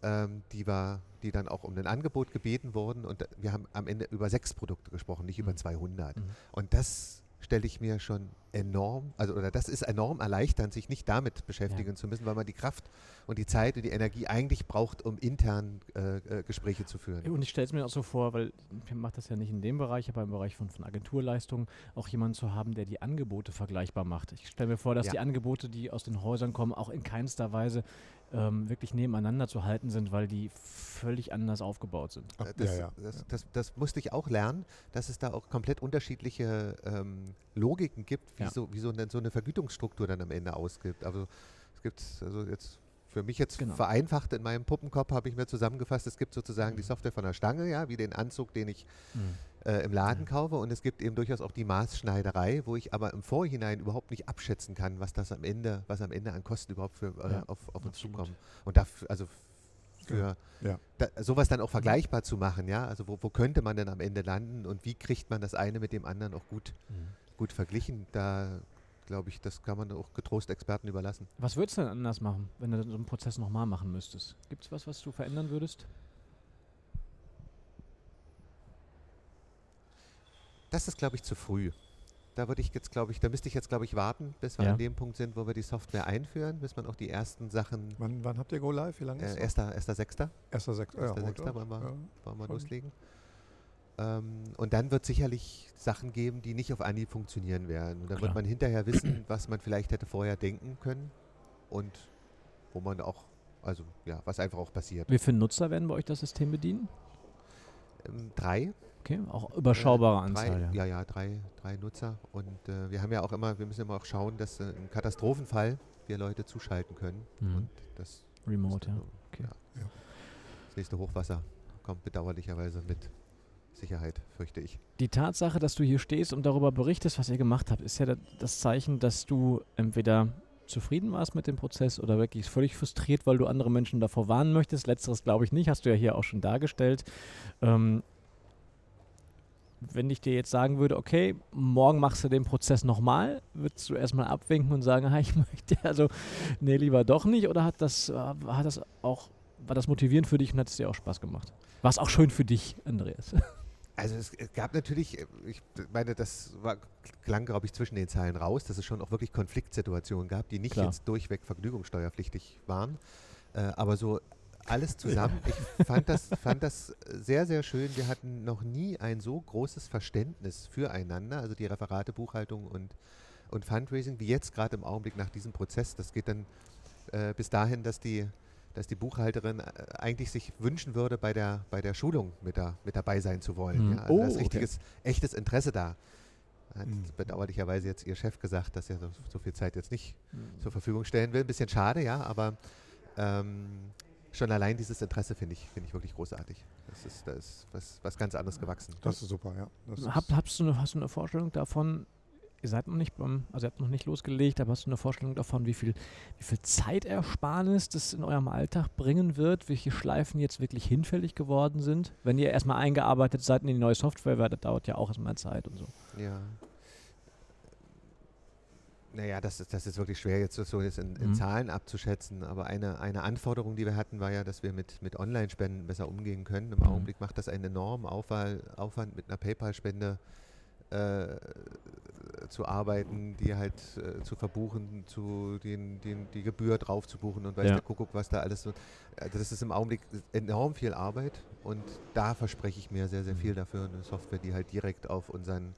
ähm, die, war, die dann auch um ein Angebot gebeten wurden. Und wir haben am Ende über sechs Produkte gesprochen, nicht über Mhm. 200. Mhm. Und das stelle ich mir schon enorm, also oder das ist enorm erleichternd, sich nicht damit beschäftigen Ja. zu müssen, weil man die Kraft und die Zeit und die Energie eigentlich braucht, um intern äh, äh, Gespräche zu führen. Und ich stelle es mir auch so vor, weil ich mache das ja nicht in dem Bereich, aber im Bereich von, von Agenturleistungen, auch jemanden zu haben, der die Angebote vergleichbar macht. Ich stelle mir vor, dass Ja. die Angebote, die aus den Häusern kommen, auch in keinster Weise ähm, wirklich nebeneinander zu halten sind, weil die völlig anders aufgebaut sind. Ach, Äh, Das, ja, ja. Das. Das, das musste ich auch lernen, dass es da auch komplett unterschiedliche ähm, Logiken gibt, wie, Ja. so, wie so, eine, so eine Vergütungsstruktur dann am Ende ausgibt. Also es gibt, also jetzt für mich jetzt Genau. vereinfacht in meinem Puppenkopf habe ich mir zusammengefasst, es gibt sozusagen die Software von der Stange, ja, wie den Anzug, den ich äh, im Laden kaufe und es gibt eben durchaus auch die Maßschneiderei, wo ich aber im Vorhinein überhaupt nicht abschätzen kann, was das am Ende, was am Ende an Kosten überhaupt für, äh, auf, auf uns absolut. zukommen. Und dafür, also für Ja. da, sowas dann auch vergleichbar zu machen, ja, also wo, wo könnte man denn am Ende landen und wie kriegt man das eine mit dem anderen auch gut, gut verglichen, da glaube ich, das kann man auch getrost Experten überlassen. Was würdest du denn anders machen, wenn du so einen Prozess nochmal machen müsstest? Gibt es was, was du verändern würdest? Das ist, glaube ich, zu früh. Da würde ich jetzt, glaube ich, da müsste ich jetzt, glaube ich, warten, bis wir Ja. an dem Punkt sind, wo wir die Software einführen, bis man auch die ersten Sachen, Wann, wann habt ihr Go Live? Wie lange ist äh, das? erster, erster Sechster, Erster Sechster. Ja, erster gut, Sechster ja. wollen wir- Ja. wollen wir loslegen. Ähm, und dann wird sicherlich Sachen geben, die nicht auf Anhieb funktionieren werden. Und dann Klar. wird man hinterher wissen, was man vielleicht hätte vorher denken können und wo man auch, also ja, was einfach auch passiert. Wie viele Nutzer werden bei euch das System bedienen? Ähm, drei. Okay, auch überschaubare äh, drei, Anzahl, ja. Ja, ja, drei, drei Nutzer. Und äh, wir haben ja auch immer, wir müssen immer auch schauen, dass äh, im Katastrophenfall wir Leute zuschalten können. Mhm. Und das Remote, ja. Okay. ja. Das nächste Hochwasser kommt bedauerlicherweise mit Sicherheit, fürchte ich. Die Tatsache, dass du hier stehst und darüber berichtest, was ihr gemacht habt, ist ja da- das Zeichen, dass du entweder zufrieden warst mit dem Prozess oder wirklich völlig frustriert, weil du andere Menschen davor warnen möchtest. Letzteres glaube ich nicht, hast du ja hier auch schon dargestellt. Ähm, wenn ich dir jetzt sagen würde, okay, morgen machst du den Prozess nochmal, würdest du erstmal abwinken und sagen, "Ha, ich möchte also, nee, lieber doch nicht? Oder hat das, äh, hat das auch, war das motivierend für dich und hat es dir auch Spaß gemacht? War es auch schön für dich, Andreas? Also es, es gab natürlich, äh, ich meine, das war, klang, glaube ich, zwischen den Zeilen raus, dass es schon auch wirklich Konfliktsituationen gab, die nicht Klar. jetzt durchweg vergnügungssteuerpflichtig waren. Äh, aber so alles zusammen, ich fand das, fand das sehr, sehr schön. Wir hatten noch nie ein so großes Verständnis füreinander, also die Referate Buchhaltung und, und Fundraising, wie jetzt gerade im Augenblick nach diesem Prozess. Das geht dann äh, bis dahin, dass die dass die Buchhalterin äh, eigentlich sich wünschen würde, bei der, bei der Schulung mit, da, mit dabei sein zu wollen. Mhm. Ja, also Oh, da ist okay. richtiges, echtes Interesse da. Hat Mhm. bedauerlicherweise jetzt ihr Chef gesagt, dass er so, so viel Zeit jetzt nicht zur Verfügung stellen will. Ein bisschen schade, ja, aber ähm, schon allein dieses Interesse finde ich, finde ich wirklich großartig. Das ist, da ist was, was ganz anderes gewachsen. Das ist super, ja. Hab, hast, du eine, hast du eine Vorstellung davon, ihr seid noch nicht beim, also ihr habt noch nicht losgelegt, aber hast du eine Vorstellung davon, wie viel, wie viel Zeitersparnis das in eurem Alltag bringen wird, welche Schleifen jetzt wirklich hinfällig geworden sind? Wenn ihr erstmal eingearbeitet seid in die neue Software, weil das dauert ja auch erstmal Zeit und so. Ja. Naja, das ist, das ist wirklich schwer jetzt so jetzt in, in Mhm. Zahlen abzuschätzen, aber eine, eine Anforderung, die wir hatten, war ja, dass wir mit, mit Online-Spenden besser umgehen können. Im Mhm. Augenblick macht das einen enormen Aufwall, Aufwand mit einer PayPal-Spende äh, zu arbeiten, die halt äh, zu verbuchen, zu den, den, die Gebühr drauf zu buchen und weiß Ja. der Kuckuck, was da alles so. Also das ist im Augenblick enorm viel Arbeit und da verspreche ich mir sehr, sehr Mhm. viel dafür, eine Software, die halt direkt auf unseren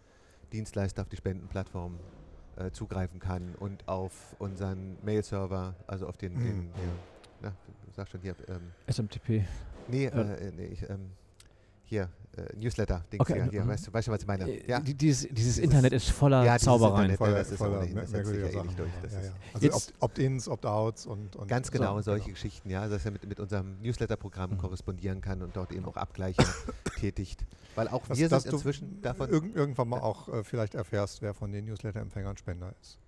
Dienstleister, auf die Spendenplattform äh, zugreifen kann und auf unseren Mail-Server, also auf den, Mhm. den, den na, sag schon hier, ähm, SMTP. nee, Äh. äh, nee ich, ähm, hier, äh, Newsletter-Dings Okay, hier, hier mhm. weißt, du, weißt du, was ich meine? Äh, Ja, die- Dieses, dieses Internet ist voller Ja, Zaubereien. Internet. voller, das ist voller ohnehin, das setzt sich merkwürdiger ja eh nicht durch, das ja, ja. Also Opt-ins, Opt-outs und, und Ganz genau, so, solche Geschichten, ja, dass er mit, mit unserem Newsletter-Programm Mhm. korrespondieren kann und dort eben auch Abgleiche tätigt. Weil auch Dass, wir sind inzwischen davon. irgend, irgendwann mal auch äh, vielleicht erfährst, wer von den Newsletter-Empfängern Spender ist.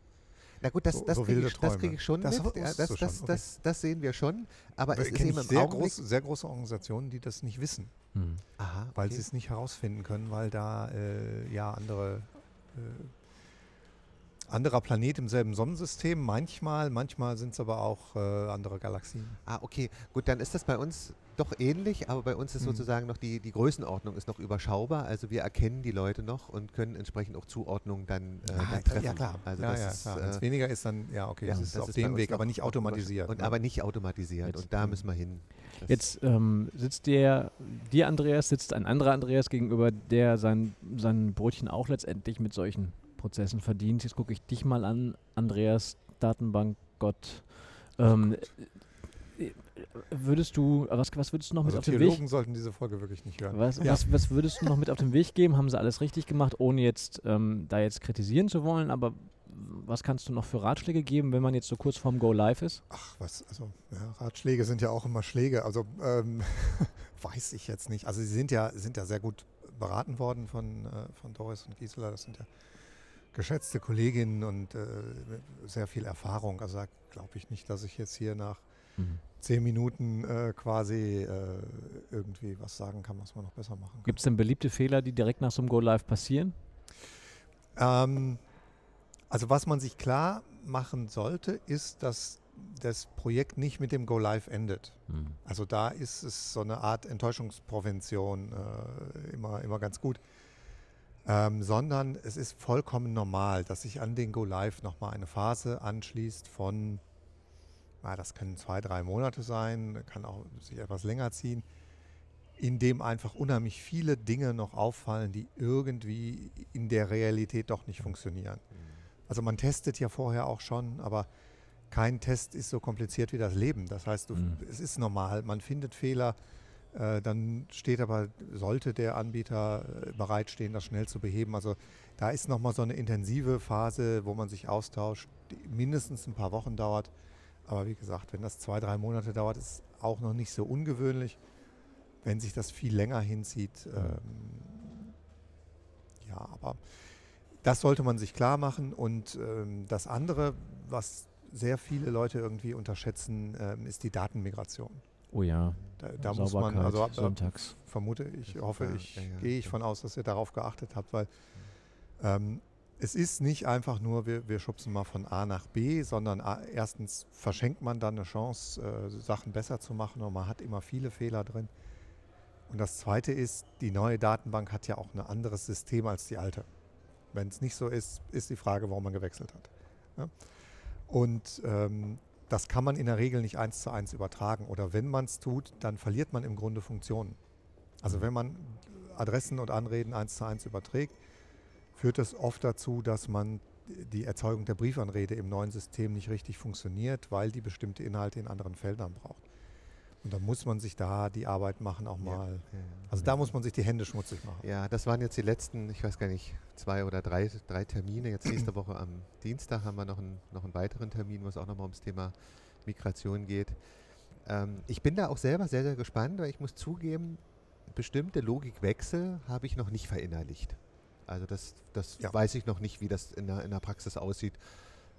Na gut, das, so- das so kriege ich, das Träume. krieg ich schon Das mit. Ja, das, schon, okay. das, das sehen wir schon. Aber es Ich ist eben im sehr, groß, sehr große Organisationen, die das nicht wissen, Hm. Aha, weil okay. sie es nicht herausfinden können, weil da äh, ja andere äh, anderer Planet im selben Sonnensystem, manchmal, manchmal sind es aber auch äh, andere Galaxien. Ah, okay. Gut, dann ist das bei uns doch ähnlich, aber bei uns ist Mhm. sozusagen noch die, die Größenordnung ist noch überschaubar. Also wir erkennen die Leute noch und können entsprechend auch Zuordnungen dann, äh, Ah, dann treffen. Ja, klar. Also ja, das ja, ist, klar. Wenn es äh, weniger ist, dann, ja, okay, ja, das ist das auf dem Weg, aber nicht automatisiert. Und ne? aber nicht automatisiert. Jetzt, und da mhm. müssen wir hin. Das- Jetzt ähm, sitzt dir, dir Andreas, sitzt ein anderer Andreas gegenüber, der sein, sein Brötchen auch letztendlich mit solchen Prozessen verdient. Jetzt gucke ich dich mal an, Andreas, Datenbank Gott. Ähm, äh, würdest du, was, was würdest du noch mit also auf den Weg? Theologen sollten diese Folge wirklich nicht hören. Was, Ja. was, was würdest du noch mit auf den Weg geben? Haben sie alles richtig gemacht, ohne jetzt ähm, da jetzt kritisieren zu wollen, aber was kannst du noch für Ratschläge geben, wenn man jetzt so kurz vorm Go Live ist? Ach, was, also ja, Ratschläge sind ja auch immer Schläge. Also ähm, weiß ich jetzt nicht. Also sie sind ja, sind ja sehr gut beraten worden von, äh, von Doris und Gisela. Das sind ja geschätzte Kolleginnen und äh, sehr viel Erfahrung. Also da glaube ich nicht, dass ich jetzt hier nach zehn Minuten äh, quasi äh, irgendwie was sagen kann, was man noch besser machen kann. Gibt es denn beliebte Fehler, die direkt nach so einem Go Live passieren? Ähm, also was man sich klar machen sollte, ist, dass das Projekt nicht mit dem Go Live endet. Also da ist es so eine Art Enttäuschungsprävention äh, immer, immer ganz gut. Ähm, sondern es ist vollkommen normal, dass sich an den Go Live nochmal eine Phase anschließt von, na, das können zwei, drei Monate sein, kann auch sich etwas länger ziehen, in dem einfach unheimlich viele Dinge noch auffallen, die irgendwie in der Realität doch nicht funktionieren. Also man testet ja vorher auch schon, aber kein Test ist so kompliziert wie das Leben. Das heißt, du, Mhm. es ist normal, man findet Fehler, äh, dann steht aber, sollte der Anbieter äh, bereitstehen, das schnell zu beheben. Also da ist nochmal so eine intensive Phase, wo man sich austauscht, die mindestens ein paar Wochen dauert. Aber wie gesagt, wenn das zwei, drei Monate dauert, ist auch noch nicht so ungewöhnlich. Wenn sich das viel länger hinzieht, ähm, ja, aber das sollte man sich klar machen. Und ähm, das andere, was sehr viele Leute irgendwie unterschätzen, ähm, ist die Datenmigration. Oh ja, Da, da muss man, also ab- ab- sonntags. vermute ich, Ja, hoffe ja, ich, ja, ja. gehe ich von aus, dass ihr darauf geachtet habt, weil ähm, es ist nicht einfach nur, wir, wir schubsen mal von A nach B, sondern A, erstens verschenkt man dann eine Chance, äh, Sachen besser zu machen und man hat immer viele Fehler drin. Und das Zweite ist, die neue Datenbank hat ja auch ein anderes System als die alte. Wenn es nicht so ist, ist die Frage, warum man gewechselt hat. Ja? Und ähm, das kann man in der Regel nicht eins zu eins übertragen. Oder wenn man es tut, dann verliert man im Grunde Funktionen. Also wenn man Adressen und Anreden eins zu eins überträgt, führt es oft dazu, dass man die Erzeugung der Briefanrede im neuen System nicht richtig funktioniert, weil die bestimmte Inhalte in anderen Feldern braucht. Und da muss man sich da die Arbeit machen, auch Ja, mal. ja, Also da muss man sich die Hände schmutzig machen. Ja, das waren jetzt die letzten, ich weiß gar nicht, zwei oder drei, drei Termine. Jetzt nächste Woche am Dienstag haben wir noch einen, noch einen weiteren Termin, wo es auch nochmal ums Thema Migration geht. Ähm, ich bin da auch selber sehr, sehr gespannt, weil ich muss zugeben, bestimmte Logikwechsel habe ich noch nicht verinnerlicht. Also das, das Ja. weiß ich noch nicht, wie das in der, in der Praxis aussieht.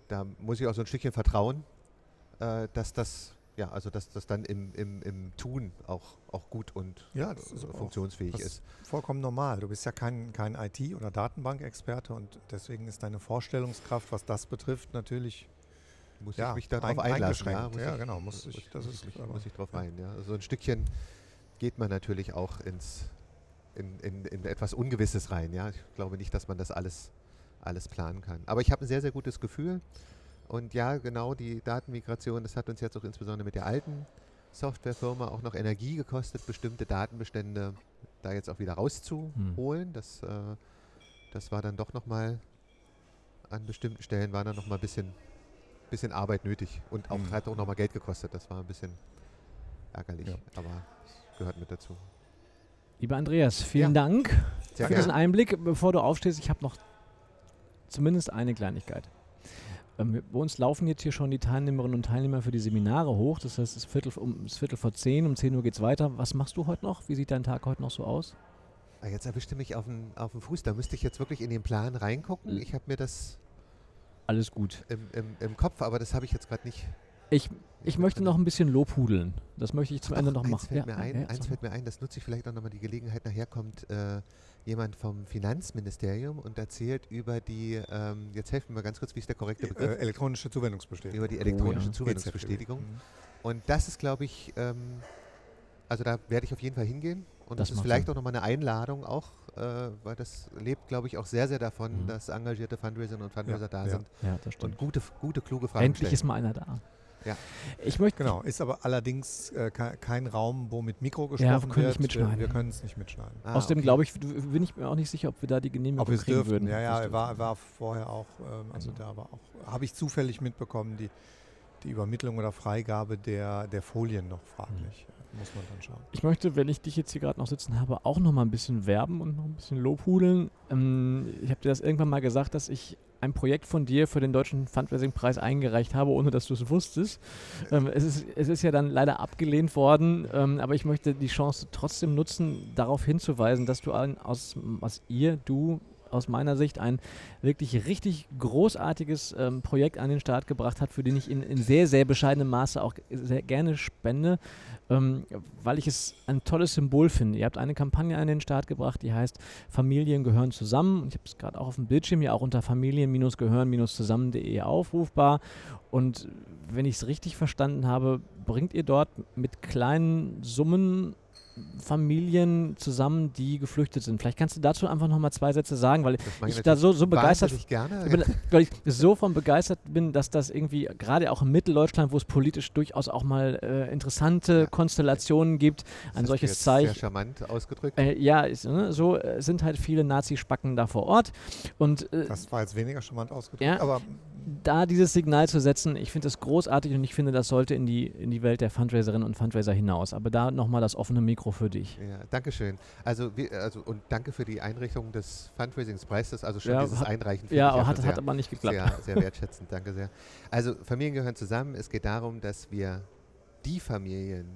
Da muss ich auch so ein Stückchen vertrauen, äh, dass das ja, also dass das dann im, im, im Tun auch, auch gut und Ja, ist äh, auch- funktionsfähig das ist. Vollkommen normal. Du bist ja kein, kein IT- oder Datenbankexperte und deswegen ist deine Vorstellungskraft, was das betrifft, natürlich Muss Ja, ich mich darauf ein- einlassen. muss Ja, ich, genau, muss ich- muss, das muss ist ich, mich, aber- muss ich drauf ja. ein. Ja. So ein Stückchen geht man natürlich auch ins, in, in, in etwas Ungewisses rein. Ja. Ich glaube nicht, dass man das alles, alles planen kann. Aber ich habe ein sehr, sehr gutes Gefühl. Und ja, genau, die Datenmigration, das hat uns jetzt auch insbesondere mit der alten Softwarefirma auch noch Energie gekostet, bestimmte Datenbestände da jetzt auch wieder rauszuholen. Das, äh, das war dann doch nochmal, an bestimmten Stellen war dann nochmal ein bisschen, bisschen Arbeit nötig und auch, Mhm. hat auch nochmal Geld gekostet. Das war ein bisschen ärgerlich, Ja. aber es gehört mit dazu. Lieber Andreas, vielen Ja. Dank Sehr für diesen gerne. Einblick. Bevor du aufstehst, ich habe noch zumindest eine Kleinigkeit. Ähm, bei uns laufen jetzt hier schon die Teilnehmerinnen und Teilnehmer für die Seminare hoch. Das heißt, es ist Viertel, um, es ist Viertel vor zehn, um 10 Uhr geht es weiter. Was machst du heute noch? Wie sieht dein Tag heute noch so aus? Ah, Jetzt erwischte mich auf den, auf den Fuß. Da müsste ich jetzt wirklich in den Plan reingucken. Ich habe mir das Alles gut. im, im, im Kopf, aber das habe ich jetzt gerade nicht. Ich, ich möchte noch ein bisschen lobhudeln. Das möchte ich zum Ach Ende noch eins machen. Fällt mir ein, ja, eins fällt mir ein, das nutze ich vielleicht auch nochmal die Gelegenheit. Nachher kommt äh, jemand vom Finanzministerium und erzählt über die, ähm, jetzt helfen wir ganz kurz, wie ist der korrekte äh, Begriff? elektronische Zuwendungsbestätigung. über die elektronische ja. Zuwendungsbestätigung. Mhm. Und das ist, glaube ich, ähm, also da werde ich auf jeden Fall hingehen. Und Das das, ist vielleicht Sinn. auch nochmal eine Einladung auch, äh, weil das lebt, glaube ich, auch sehr, sehr davon, Mhm. dass engagierte Fundraiserinnen und Fundraiser da ja. sind Ja, das stimmt. und gute, gute, kluge Fragen Endlich stellen. ist mal einer da. Ja. Ich möchte Genau, ist aber allerdings äh, ke- kein Raum, wo mit Mikro wir gesprochen nicht wird. mitschneiden. Wir, wir können es nicht mitschneiden. Ah, Außerdem okay. glaube ich, bin ich mir auch nicht sicher, ob wir da die Genehmigung Ob kriegen dürften. würden. Ja, ja, er war, war vorher auch, ähm, also Genau. da war auch, habe ich zufällig mitbekommen, die, die Übermittlung oder Freigabe der, der Folien noch fraglich. Mhm. Muss man dann schauen. Ich möchte, wenn ich dich jetzt hier gerade noch sitzen habe, auch noch mal ein bisschen werben und noch ein bisschen lobhudeln. Ähm, ich habe dir das irgendwann mal gesagt, dass ich ein Projekt von dir für den Deutschen Fundraising-Preis eingereicht habe, ohne dass du es wusstest. Ähm, es, ist, es ist ja dann leider abgelehnt worden, ähm, aber ich möchte die Chance trotzdem nutzen, darauf hinzuweisen, dass du ein, aus, aus ihr, du aus meiner Sicht ein wirklich richtig großartiges ähm, Projekt an den Start gebracht hat, für den ich in, in sehr, sehr bescheidenem Maße auch sehr gerne spende, ähm, weil ich es ein tolles Symbol finde. Ihr habt eine Kampagne an den Start gebracht, die heißt Familien gehören zusammen. Ich habe es gerade auch auf dem Bildschirm ja auch unter familien-gehören-zusammen.de aufrufbar. Und wenn ich es richtig verstanden habe, bringt ihr dort mit kleinen Summen Familien zusammen, die geflüchtet sind. Vielleicht kannst du dazu einfach noch mal zwei Sätze sagen, weil Das ich da so, so begeistert bin, weil ich so von begeistert bin, dass das irgendwie gerade auch in Mitteldeutschland, wo es politisch durchaus auch mal äh, interessante Ja. Konstellationen gibt, Das ein solches jetzt Sehr Zeichen. charmant ausgedrückt. Äh, ja, ist, ne, so äh, sind halt viele Nazi-Spacken da vor Ort. Und äh, Das war jetzt weniger charmant ausgedrückt, Ja. aber da dieses Signal zu setzen, ich finde das großartig und ich finde, das sollte in die, in die Welt der Fundraiserinnen und Fundraiser hinaus. Aber da nochmal das offene Mikro für dich. Ja, Dankeschön. Also, wir, also und danke für die Einrichtung des Fundraisingspreises, also schon Ja, dieses hat- Einreichen. Ja, aber hat, schon hat sehr, aber nicht geklappt. sehr, sehr wertschätzend, danke sehr. Also Familien gehören zusammen. Es geht darum, dass wir die Familien,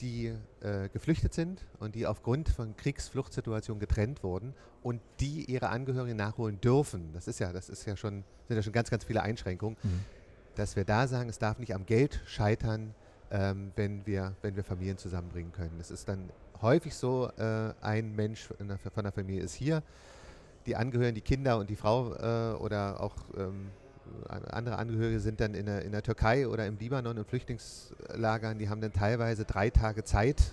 die äh, geflüchtet sind und die aufgrund von Kriegsfluchtsituationen getrennt wurden und die ihre Angehörigen nachholen dürfen. Das ist ja, das ist ja schon, sind ja schon ganz, ganz viele Einschränkungen, Mhm. dass wir da sagen, es darf nicht am Geld scheitern, ähm, wenn, wir, wenn wir Familien zusammenbringen können. Es ist dann häufig so, äh, ein Mensch der, von der Familie ist hier, die Angehörigen, die Kinder und die Frau äh, oder auch ähm, an- andere Angehörige sind dann in der, in der Türkei oder im Libanon in Flüchtlingslagern, die haben dann teilweise drei Tage Zeit,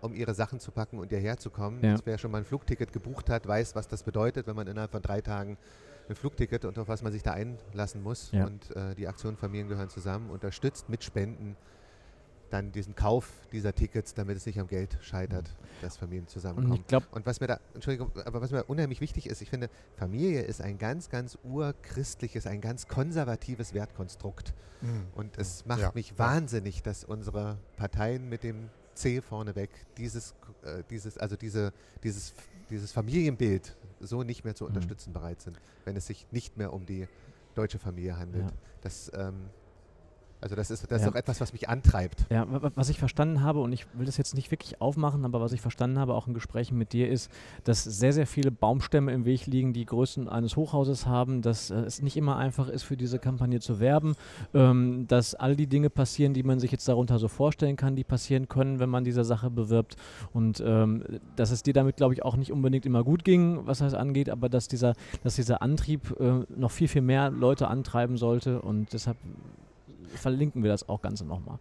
um ihre Sachen zu packen und hierher zu kommen. Ja. Wer schon mal ein Flugticket gebucht hat, weiß, was das bedeutet, wenn man innerhalb von drei Tagen ein Flugticket und auf was man sich da einlassen muss. Ja. Und äh, die Aktion Familien gehören zusammen, unterstützt mit Spenden dann diesen Kauf dieser Tickets, damit es nicht am Geld scheitert, dass Familien Und zusammenkommen. ich glaube, Und was mir da, Entschuldigung, aber was mir unheimlich wichtig ist, ich finde, Familie ist ein ganz, ganz urchristliches, ein ganz konservatives Wertkonstrukt. mh, Und es macht Ja, mich wahnsinnig, dass unsere Parteien mit dem C vorneweg dieses, äh, dieses, also diese, dieses, dieses Familienbild so nicht mehr zu Mhm. unterstützen bereit sind, wenn es sich nicht mehr um die deutsche Familie handelt. Ja. Das, ähm, also das ist, das Ja. ist auch etwas, was mich antreibt. Ja, wa- wa- was ich verstanden habe, und ich will das jetzt nicht wirklich aufmachen, aber was ich verstanden habe, auch in Gesprächen mit dir, ist, dass sehr, sehr viele Baumstämme im Weg liegen, die Größen eines Hochhauses haben, dass äh, es nicht immer einfach ist, für diese Kampagne zu werben, ähm, dass all die Dinge passieren, die man sich jetzt darunter so vorstellen kann, die passieren können, wenn man diese Sache bewirbt. Und ähm, dass es dir damit, glaube ich, auch nicht unbedingt immer gut ging, was das angeht, aber dass dieser, dass dieser Antrieb äh, noch viel, viel mehr Leute antreiben sollte. Und deshalb verlinken wir das auch Ganze nochmal.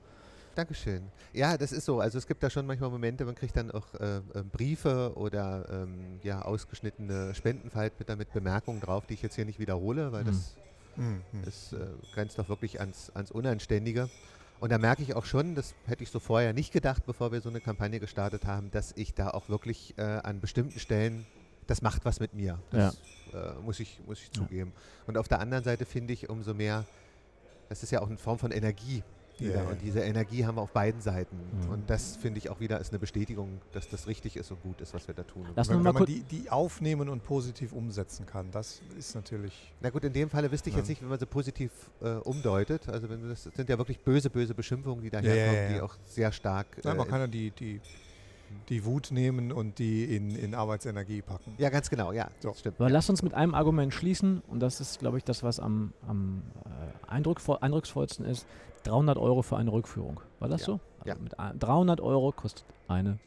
Dankeschön. Ja, das ist so. Also es gibt da schon manchmal Momente, man kriegt dann auch äh, äh, Briefe oder ähm, ja, ausgeschnittene Spendenfalt mit, Bemerkungen drauf, die ich jetzt hier nicht wiederhole, weil Mhm. das mh, mh. Das äh, grenzt doch wirklich ans, ans Unanständige. Und da merke ich auch schon, das hätte ich so vorher nicht gedacht, bevor wir so eine Kampagne gestartet haben, dass ich da auch wirklich äh, an bestimmten Stellen, das macht was mit mir. Das äh, muss, ich, muss ich Ja. zugeben. Und auf der anderen Seite finde ich umso mehr, das ist ja auch eine Form von Energie. Die Ja, da, und diese Energie haben wir auf beiden Seiten. Mhm. Und das finde ich auch wieder ist eine Bestätigung, dass das richtig ist und gut ist, was wir da tun. Lass wenn, wenn man die, die aufnehmen und positiv umsetzen kann, das ist natürlich. Na gut, in dem Falle wüsste ich Ja. jetzt nicht, wenn man sie positiv äh, umdeutet. Also wenn das, sind ja wirklich böse, böse Beschimpfungen, die ja, ja, die auch sehr stark. Nein, man äh, kann ja die, die, die Wut nehmen und die in, in Arbeitsenergie packen. ja, ganz genau, ja, So. stimmt. Aber ja. lass uns mit einem Argument schließen und das ist, glaube ich, das, was am, am äh, eindruckvoll, eindrucksvollsten ist. 300 Euro für eine Rückführung. War das Ja. so? Also Ja. mit ein- 300 Euro kostet eine.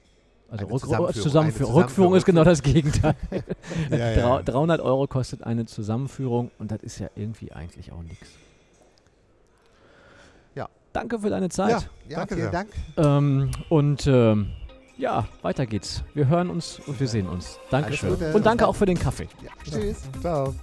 Also Eine Rück Zusammenführung. Rückführung ist genau das Gegenteil. Ja, ja, Drau- ja. 300 Euro kostet eine Zusammenführung und das ist ja irgendwie eigentlich auch nichts. danke für deine Zeit. Ja, ja Danke vielen sehr. Dank. Ähm, und ähm, ja, weiter geht's. Wir hören uns und wir sehen uns. Dankeschön. Und danke auch für den Kaffee. Ja, tschüss. Ciao.